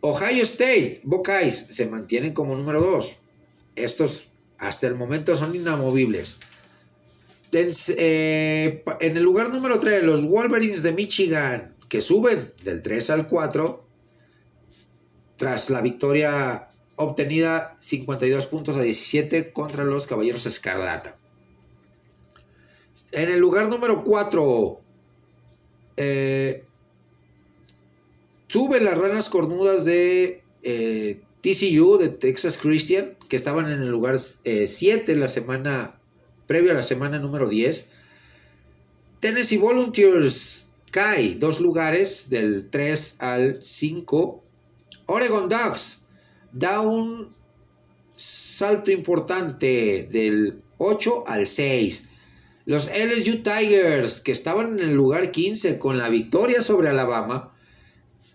Ohio State, Buckeyes se mantienen como número dos. Estos hasta el momento son inamovibles. Eh, en, el lugar número 3, los Wolverines de Michigan, que suben del 3 al 4, tras la victoria obtenida 52 puntos a 17 contra los Caballeros Escarlata. En el lugar número 4, eh, suben las ranas cornudas de eh, TCU, de Texas Christian, que estaban en el lugar 7 eh, la semana previa a la semana número 10. Tennessee Volunteers cae dos lugares del 3 al 5. Oregon Ducks da un salto importante del 8 al 6. Los LSU Tigers, que estaban en el lugar 15 con la victoria sobre Alabama,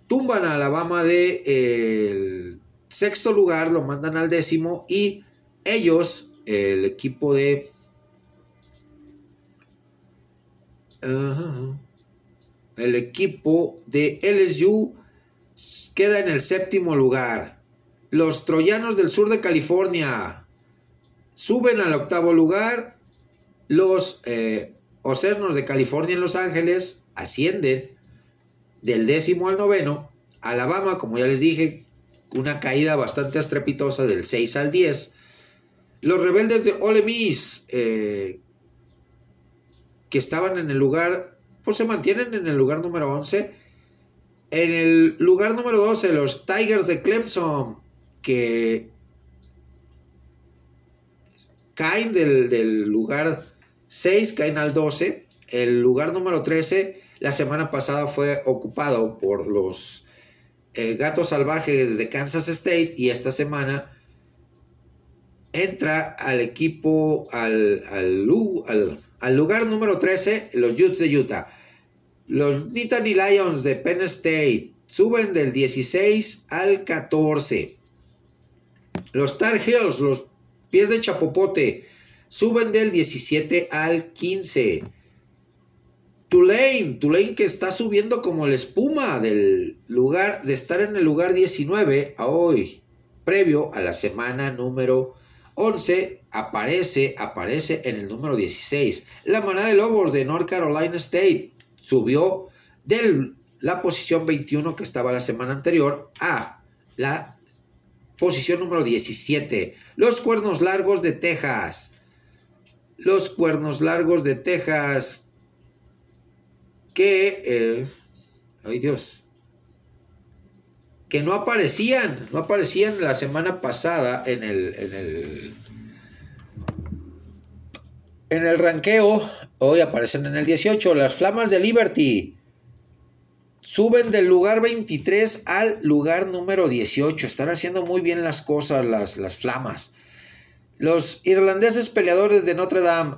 tumban a Alabama del sexto lugar, lo mandan al décimo y ellos, el equipo de... el equipo de LSU queda en el séptimo lugar. Los troyanos del sur de California suben al octavo lugar. Los eh, Ocernos de California en Los Ángeles ascienden del décimo al noveno. Alabama, como ya les dije, una caída bastante estrepitosa del 6 al 10. Los rebeldes de Ole Miss, eh, que estaban en el lugar, pues se mantienen en el lugar número 11. En el lugar número 12, los Tigers de Clemson, que caen del, del lugar 6, caen al 12. El lugar número 13, la semana pasada fue ocupado por los eh, Gatos Salvajes de Kansas State y esta semana entra al equipo, al, al, lugar número 13, los Utes de Utah. Los Nittany Lions de Penn State suben del 16 al 14. Los Tar Heels, los pies de Chapopote, suben del 17 al 15. Tulane, Tulane que está subiendo como la espuma del lugar, de estar en el lugar 19 a hoy, previo a la semana número 11, aparece, aparece en el número 16. La manada de lobos de North Carolina State subió de la posición 21 que estaba la semana anterior a la posición número 17. Los cuernos largos de Texas. Los cuernos largos de Texas que, eh, ay Dios, que no aparecían, no aparecían la semana pasada en el, en el, en el ranqueo, hoy aparecen en el 18, las Flamas de Liberty. Suben del lugar 23 al lugar número 18. Están haciendo muy bien las cosas las, las flamas. Los irlandeses peleadores de Notre Dame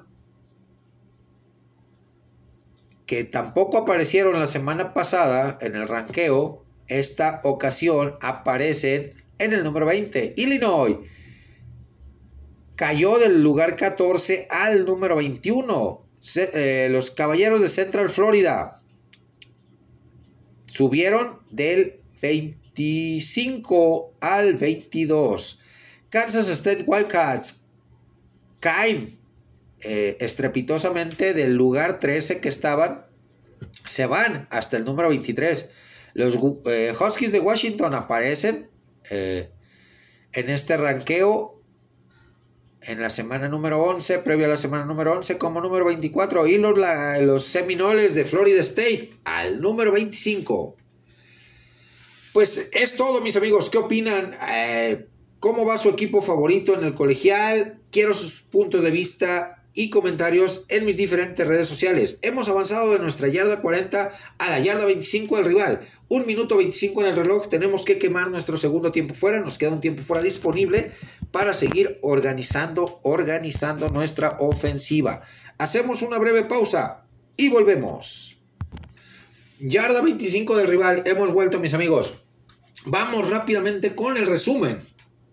que tampoco aparecieron la semana pasada en el ranqueo, esta ocasión aparecen en el número 20. Illinois cayó del lugar 14 al número 21. Eh, los Caballeros de Central Florida subieron del 25 al 22. Kansas State Wildcats caen eh, estrepitosamente del lugar 13 que estaban, se van hasta el número 23. Los eh, Huskies de Washington aparecen eh, en este ranqueo en la semana número 11, previo a la semana número 11, como número 24. Y los, los Seminoles de Florida State al número 25. Pues es todo, mis amigos. ¿Qué opinan? ¿Cómo va su equipo favorito en el colegial? Quiero sus puntos de vista y comentarios en mis diferentes redes sociales. Hemos avanzado de nuestra yarda 40 a la yarda 25 del rival. Un minuto 25 en el reloj. Tenemos que quemar nuestro segundo tiempo fuera. Nos queda un tiempo fuera disponible para seguir organizando, organizando nuestra ofensiva. Hacemos una breve pausa y volvemos. Yarda 25 del rival. Hemos vuelto, mis amigos. Vamos rápidamente con el resumen.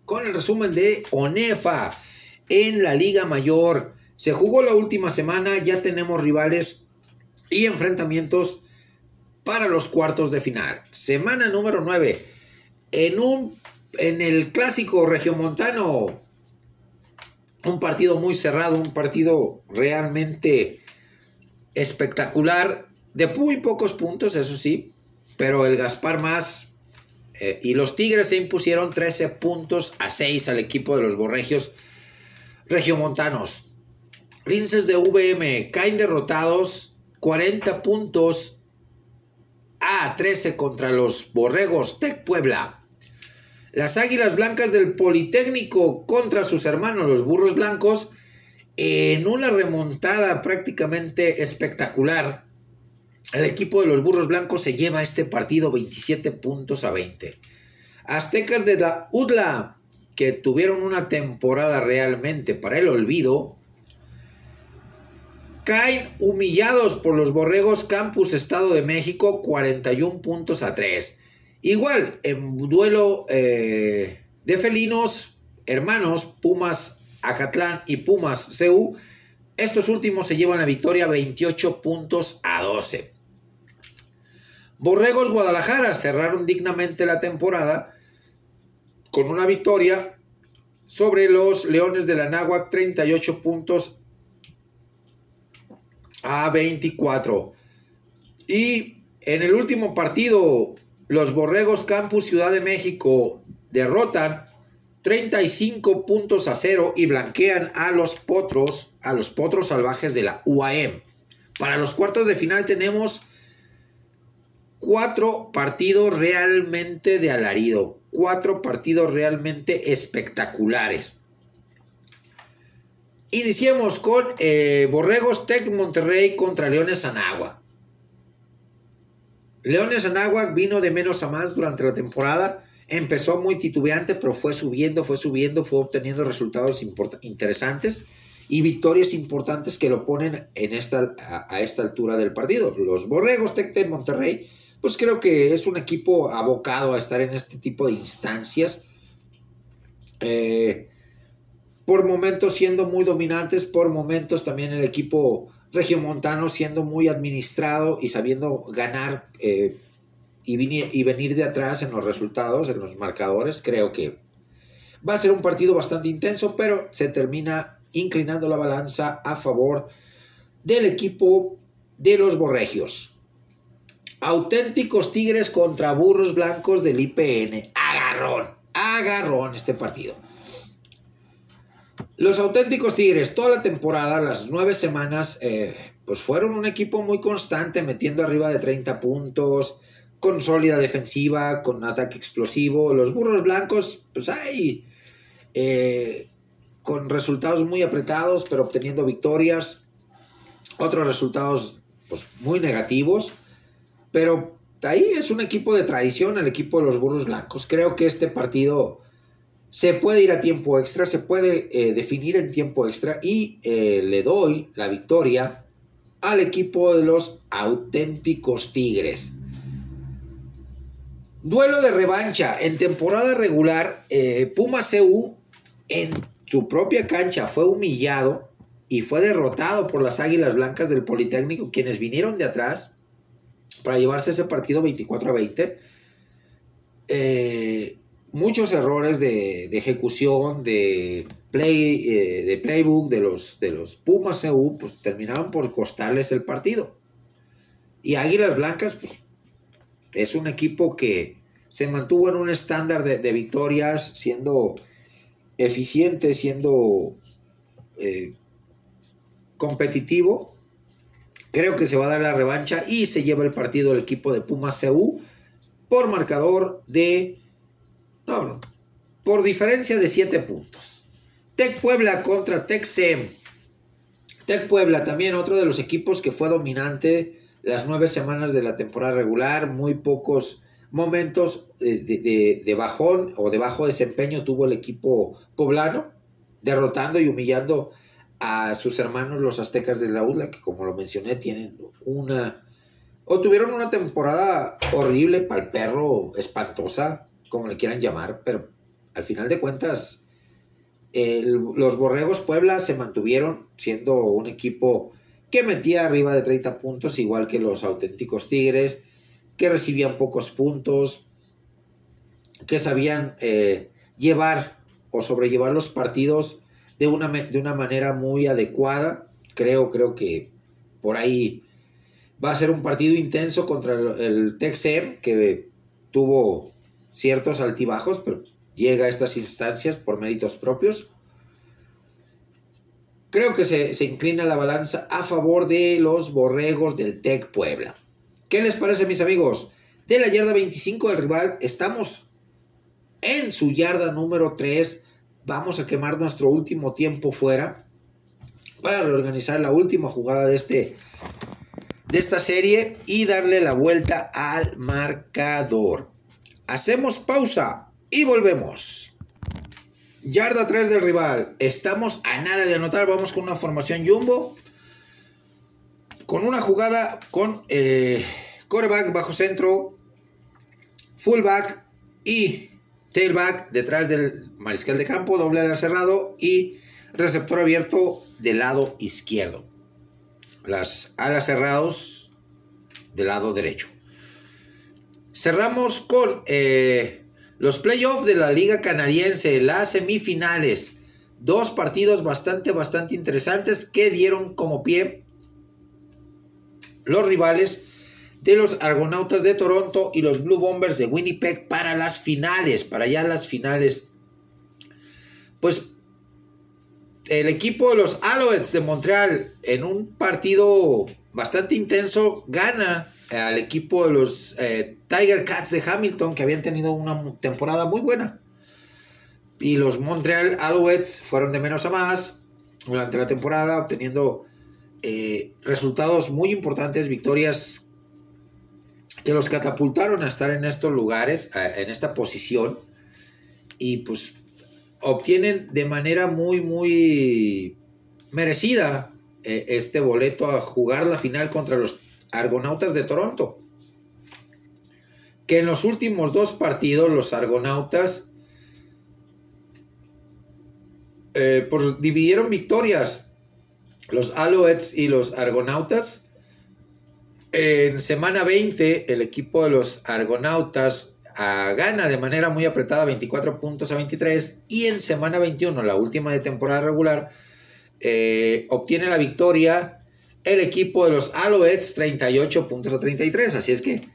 Con el resumen de ONEFA en la Liga Mayor. Se jugó la última semana, ya tenemos rivales y enfrentamientos para los cuartos de final. Semana número 9. En, un, en el clásico regiomontano, un partido muy cerrado, un partido realmente espectacular, de muy pocos puntos, eso sí, pero el Gaspar más eh, y los Tigres se impusieron 13 puntos a 6 al equipo de los Borregios regiomontanos. Linces de VM caen derrotados 40 puntos a 13 contra los Borregos Tec Puebla. Las Águilas Blancas del Politécnico contra sus hermanos los Burros Blancos en una remontada prácticamente espectacular. El equipo de los Burros Blancos se lleva este partido 27 puntos a 20. Aztecas de la UDLA, que tuvieron una temporada realmente para el olvido, caen humillados por los Borregos Campus Estado de México 41 puntos a 3. Igual, en duelo eh, de felinos, hermanos, Pumas Acatlán y Pumas CU. Estos últimos se llevan la victoria 28 puntos a 12. Borregos Guadalajara cerraron dignamente la temporada con una victoria sobre los Leones de la Náhuac 38 puntos a 24. Y en el último partido, los Borregos Campus Ciudad de México derrotan 35 puntos a cero y blanquean a los potros, a los potros salvajes de la UAM. Para los cuartos de final tenemos cuatro partidos realmente de alarido, cuatro partidos realmente espectaculares. Iniciemos con eh, Borregos Tech Monterrey contra Leones Anáhuac. Leones Anáhuac vino de menos a más durante la temporada Empezó muy titubeante, pero fue subiendo, fue subiendo, fue obteniendo resultados interesantes y victorias importantes que lo ponen en esta, a, esta altura del partido. Los Borregos Tec de Monterrey, pues creo que es un equipo abocado a estar en este tipo de instancias. Eh, por momentos siendo muy dominantes, por momentos también el equipo regiomontano siendo muy administrado y sabiendo ganar eh, y, venir de atrás en los resultados, en los marcadores, creo que va a ser un partido bastante intenso, pero se termina inclinando la balanza a favor del equipo de los Borregios. Auténticos Tigres contra Burros Blancos del IPN. Agarrón, agarrón este partido. Los auténticos Tigres, toda la temporada, las nueve semanas, eh, pues fueron un equipo muy constante, metiendo arriba de 30 puntos, con sólida defensiva, con ataque explosivo. Los burros blancos, pues hay eh, con resultados muy apretados, pero obteniendo victorias. Otros resultados, pues muy negativos. Pero ahí es un equipo de tradición, el equipo de los burros blancos. Creo que este partido se puede ir a tiempo extra, se puede eh, definir en tiempo extra y eh, le doy la victoria al equipo de los auténticos Tigres. Duelo de revancha. En temporada regular, eh, Puma CU en su propia cancha fue humillado y fue derrotado por las Águilas Blancas del Politécnico, quienes vinieron de atrás para llevarse ese partido 24 a 20. Eh, muchos errores de, ejecución, de, play, eh, de playbook de los, de los Pumas CU, pues terminaron por costarles el partido. Y Águilas Blancas, pues es un equipo que se mantuvo en un estándar de, victorias, siendo eficiente, siendo eh, competitivo. Creo que se va a dar la revancha y se lleva el partido el equipo de Pumas CU por marcador de. Por diferencia de 7 puntos. Tec Puebla contra Tec SEM. Tec Puebla también otro de los equipos que fue dominante las nueve semanas de la temporada regular, muy pocos momentos de, bajón o de bajo desempeño tuvo el equipo poblano, derrotando y humillando a sus hermanos los aztecas de la UDLA, que como lo mencioné, tienen una... o tuvieron una temporada horrible para el perro, espantosa, como le quieran llamar, pero al final de cuentas, los Borregos Puebla se mantuvieron siendo un equipo que metía arriba de 30 puntos, igual que los auténticos Tigres, que recibían pocos puntos, que sabían eh, llevar o sobrellevar los partidos de una, de una manera muy adecuada. Creo, creo que por ahí va a ser un partido intenso contra el, el Texem, que tuvo ciertos altibajos, pero llega a estas instancias por méritos propios creo que se, inclina la balanza a favor de los borregos del TEC Puebla. ¿Qué les parece, mis amigos? De la yarda 25 del rival, estamos en su yarda número 3. Vamos a quemar nuestro último tiempo fuera para reorganizar la última jugada de, este, de esta serie y darle la vuelta al marcador. Hacemos pausa y volvemos. Yarda 3 del rival. Estamos a nada de anotar. Vamos con una formación jumbo. Con una jugada con eh, coreback bajo centro, fullback y tailback detrás del mariscal de campo, doble ala cerrado y receptor abierto del lado izquierdo. Las alas cerrados del lado derecho. Cerramos con eh, los playoffs de la Liga Canadiense, las semifinales. Dos partidos bastante, bastante interesantes que dieron como pie los rivales de los Argonautas de Toronto y los Blue Bombers de Winnipeg para las finales, para ya las finales. Pues el equipo de los Alouettes de Montreal en un partido bastante intenso gana al equipo de los eh, Tiger Cats de Hamilton que habían tenido una temporada muy buena. Y los Montreal Alouettes fueron de menos a más durante la temporada obteniendo eh, resultados muy importantes, victorias que los catapultaron a estar en estos lugares, en esta posición. Y pues obtienen de manera muy, muy merecida eh, este boleto a jugar la final contra los Argonautas de Toronto. Que en los últimos dos partidos los Argonautas eh, pues dividieron victorias. Los Alouettes y los Argonautas. En semana 20, el equipo de los Argonautas gana de manera muy apretada 24 puntos a 23 y en semana 21, la última de temporada regular, eh, obtiene la victoria el equipo de los Alouettes 38 puntos a 33. Así es que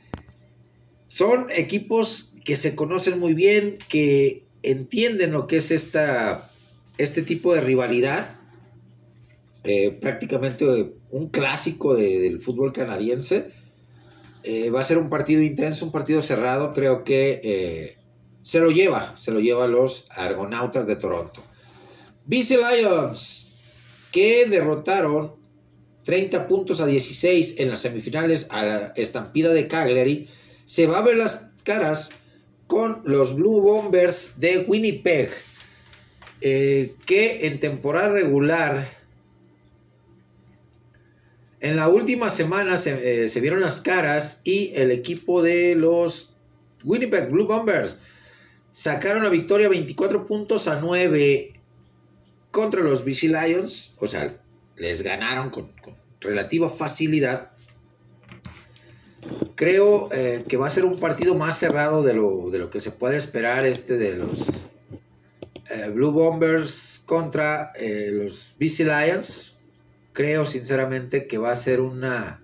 son equipos que se conocen muy bien, que entienden lo que es esta, este tipo de rivalidad. Eh, prácticamente un clásico del fútbol canadiense eh, va a ser un partido intenso, un partido cerrado. Creo que se lo lleva, se lo lleva a los Argonautas de Toronto. BC Lions, que derrotaron 30 puntos a 16 en las semifinales a la estampida de Cagliari, se va a ver las caras con los Blue Bombers de Winnipeg, eh, que en temporada regular en la última semana eh, se, vieron las caras y el equipo de los Winnipeg Blue Bombers sacaron la victoria 24 puntos a 9 contra los BC Lions. O sea, les ganaron con, relativa facilidad. Creo eh, que va a ser un partido más cerrado de lo, de lo que se puede esperar este de los eh, Blue Bombers contra los BC Lions creo sinceramente que va a ser una,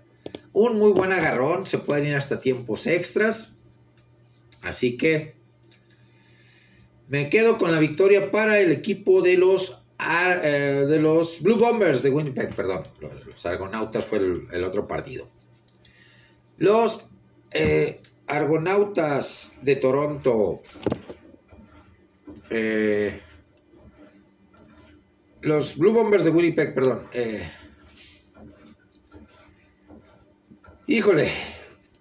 un muy buen agarrón. Se pueden ir hasta tiempos extras. Así que me quedo con la victoria para el equipo de los, eh, de los Blue Bombers de Winnipeg. Perdón, los Argonautas fue el, otro partido. Los eh, Argonautas de Toronto. Eh, los Blue Bombers de Winnipeg, perdón. Híjole,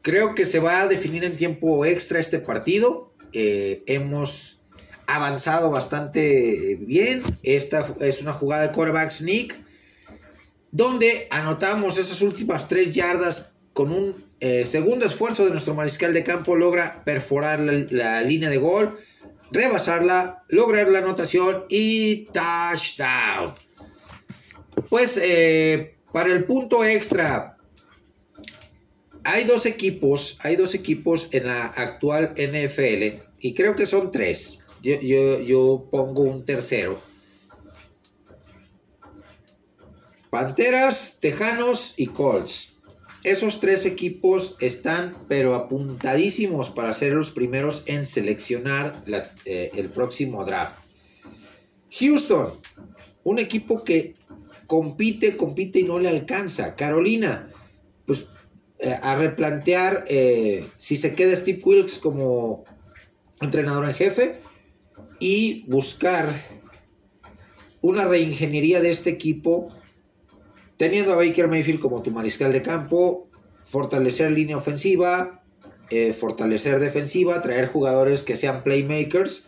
creo que se va a definir en tiempo extra este partido. Hemos avanzado bastante bien. Esta es una jugada de quarterback sneak, donde anotamos esas últimas tres yardas con un eh, segundo esfuerzo de nuestro mariscal de campo. Logra perforar la, línea de gol, rebasarla, lograr la anotación y touchdown. Pues eh, para el punto extra, hay dos equipos, hay dos equipos en la actual NFL y creo que son tres. Yo, yo, pongo un tercero. Panteras, Tejanos y Colts. Esos tres equipos están pero apuntadísimos para ser los primeros en seleccionar eh, el próximo draft. Houston, un equipo que compite, compite y no le alcanza. Carolina, pues eh, a replantear eh, si se queda Steve Wilkes como entrenador en jefe y buscar una reingeniería de este equipo teniendo a Baker Mayfield como tu mariscal de campo, fortalecer línea ofensiva, eh, fortalecer defensiva, traer jugadores que sean playmakers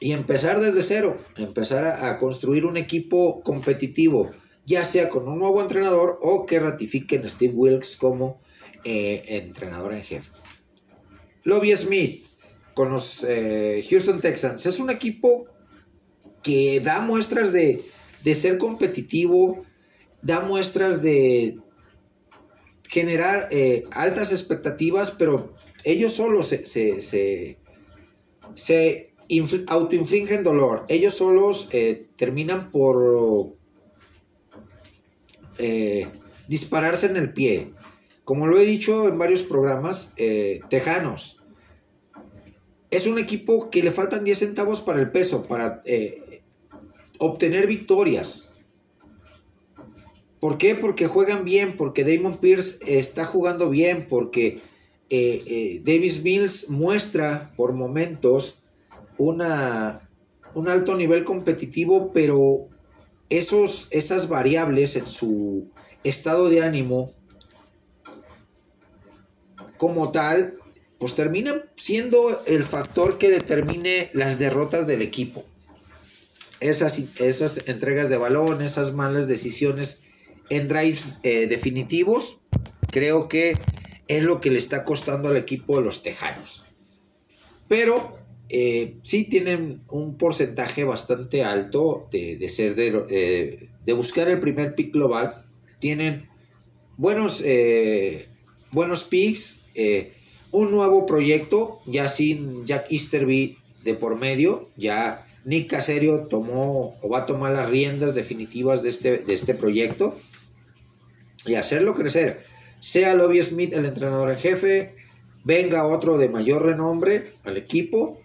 y empezar desde cero, empezar a construir un equipo competitivo ya sea con un nuevo entrenador o que ratifiquen a Steve Wilkes como eh, entrenador en jefe. Lobby Smith con los eh, Houston Texans es un equipo que da muestras de, ser competitivo, da muestras de generar eh, altas expectativas, pero ellos solos se, se, se, autoinfligen dolor. Ellos solos eh, terminan por dispararse en el pie. Como lo he dicho en varios programas, Tejanos es un equipo que le faltan 10 centavos para el peso, para eh, obtener victorias. ¿Por qué? Porque juegan bien, porque Damon Pierce está jugando bien, porque eh, eh, Davis Mills muestra por momentos una, un alto nivel competitivo, pero esos, esas variables en su estado de ánimo como tal pues termina siendo el factor que determine las derrotas del equipo. Esas, esas entregas de balón, esas malas decisiones en drives eh, definitivos, creo que es lo que le está costando al equipo de los Tejanos. Pero eh, sí tienen un porcentaje bastante alto de, ser de, eh, de, buscar el primer pick global. Tienen buenos, buenos picks un nuevo proyecto, ya sin Jack Easterby de por medio, ya Nick Caserio tomó o va a tomar las riendas definitivas de este, de este proyecto y hacerlo crecer. Sea Lobby Smith el entrenador en jefe, venga otro de mayor renombre al equipo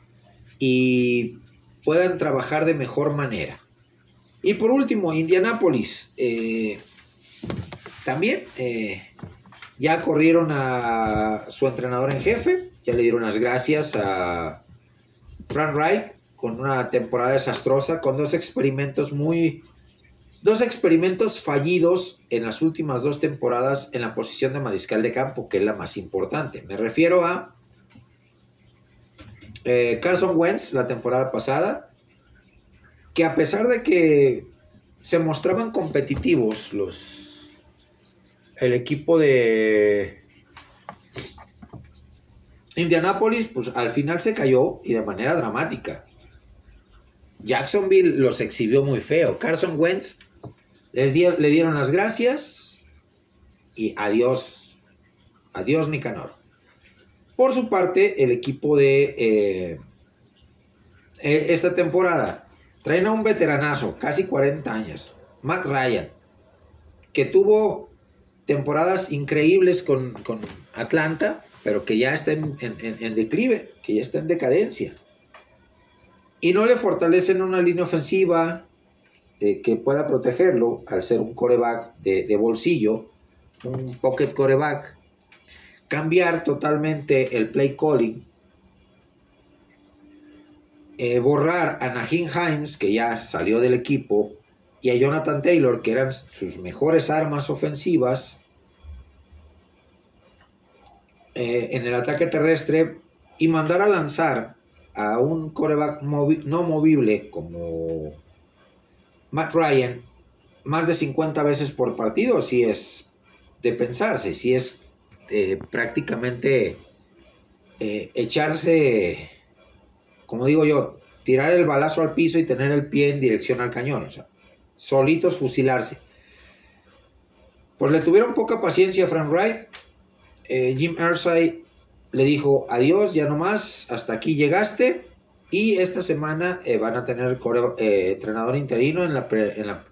y puedan trabajar de mejor manera. Y por último, Indianapolis. Eh, también eh, ya corrieron a su entrenador en jefe, ya le dieron las gracias a Frank Wright con una temporada desastrosa, con dos experimentos muy... Dos experimentos fallidos en las últimas dos temporadas en la posición de mariscal de campo, que es la más importante. Me refiero a eh, Carson Wentz la temporada pasada, que a pesar de que se mostraban competitivos los el equipo de Indianapolis, pues al final se cayó y de manera dramática. Jacksonville los exhibió muy feo. Carson Wentz les le dieron las gracias y adiós, adiós Nicanor. Por su parte, el equipo de eh, e, esta temporada traen a un veteranazo, casi 40 años, Matt Ryan, que tuvo temporadas increíbles con, Atlanta, pero que ya está en, declive, que ya está en decadencia. Y no le fortalecen una línea ofensiva eh, que pueda protegerlo al ser un coreback de, bolsillo, un pocket coreback. Cambiar totalmente el play calling. Eh, borrar a Najin Himes, que ya salió del equipo, y a Jonathan Taylor, que eran sus mejores armas ofensivas eh, en el ataque terrestre, y mandar a lanzar a un coreback no movible como Matt Ryan más de 50 veces por partido, si es de pensarse, si es eh, prácticamente eh, echarse, como digo yo, tirar el balazo al piso y tener el pie en dirección al cañón. O sea, solitos fusilarse. Pues le tuvieron poca paciencia a Frank Wright. Eh, Jim Irsay le dijo adiós, ya no más, hasta aquí llegaste. Y esta semana eh, van a tener eh, entrenador interino en la,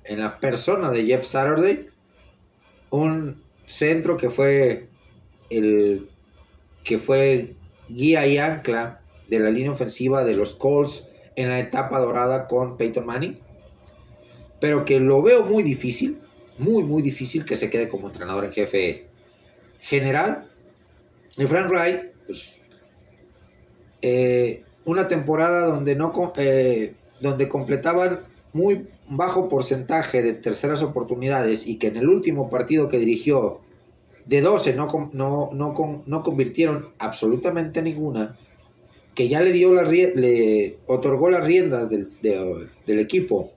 en, la, persona de Jeff Saturday, un centro que fue el que fue guía y ancla de la línea ofensiva de los Colts en la etapa dorada con Peyton Manning pero que lo veo muy difícil, muy, muy difícil que se quede como entrenador en jefe general. Y Frank Wright, pues, eh, una temporada donde, no, eh, donde completaban muy bajo porcentaje de terceras oportunidades y que en el último partido que dirigió de 12 no, no, no, no convirtieron absolutamente ninguna, que ya le dio la le otorgó las riendas del, del equipo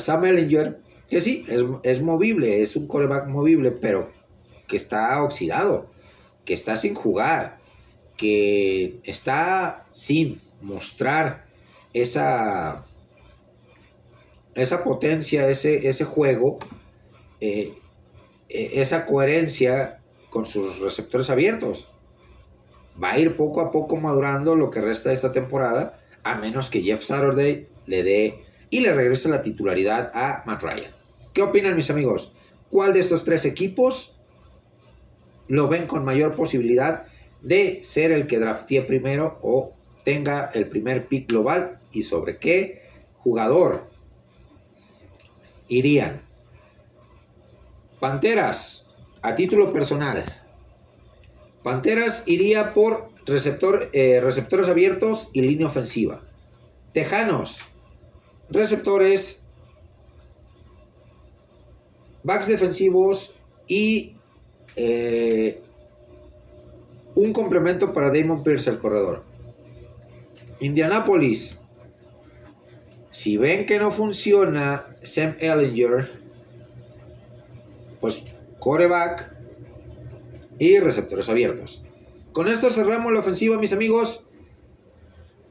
Sam Ellinger, que sí, es, movible, es un coreback movible, pero que está oxidado, que está sin jugar, que está sin mostrar esa esa potencia, ese, ese juego, eh, eh, esa coherencia con sus receptores abiertos. Va a ir poco a poco madurando lo que resta de esta temporada, a menos que Jeff Saturday le dé y le regrese la titularidad a Matt Ryan. ¿Qué opinan mis amigos? ¿Cuál de estos tres equipos lo ven con mayor posibilidad de ser el que draftee primero o tenga el primer pick global y sobre qué jugador irían? Panteras, a título personal. Panteras iría por receptor, eh, receptores abiertos y línea ofensiva. Tejanos, receptores, backs defensivos y eh, un complemento para Damon Pierce, el corredor. Indianapolis. Si ven que no funciona Sam Ellinger, pues coreback y receptores abiertos. Con esto cerramos la ofensiva, mis amigos.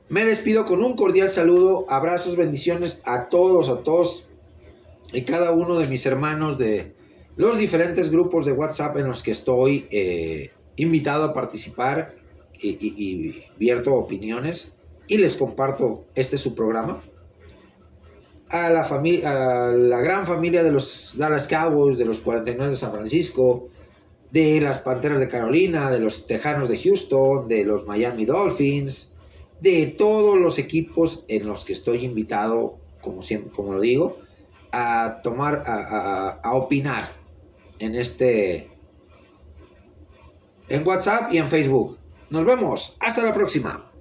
Me despido con un cordial saludo, abrazos, bendiciones a todos, a todos y cada uno de mis hermanos de los diferentes grupos de WhatsApp en los que estoy eh, invitado a participar y, y, vierto opiniones y les comparto este su programa. A la, familia, a la gran familia de los Dallas Cowboys, de los 49 de San Francisco, de las Panteras de Carolina, de los Tejanos de Houston, de los Miami Dolphins, de todos los equipos en los que estoy invitado, como, siempre, como lo digo, a tomar, a, a opinar en este, en WhatsApp y en Facebook. Nos vemos, hasta la próxima.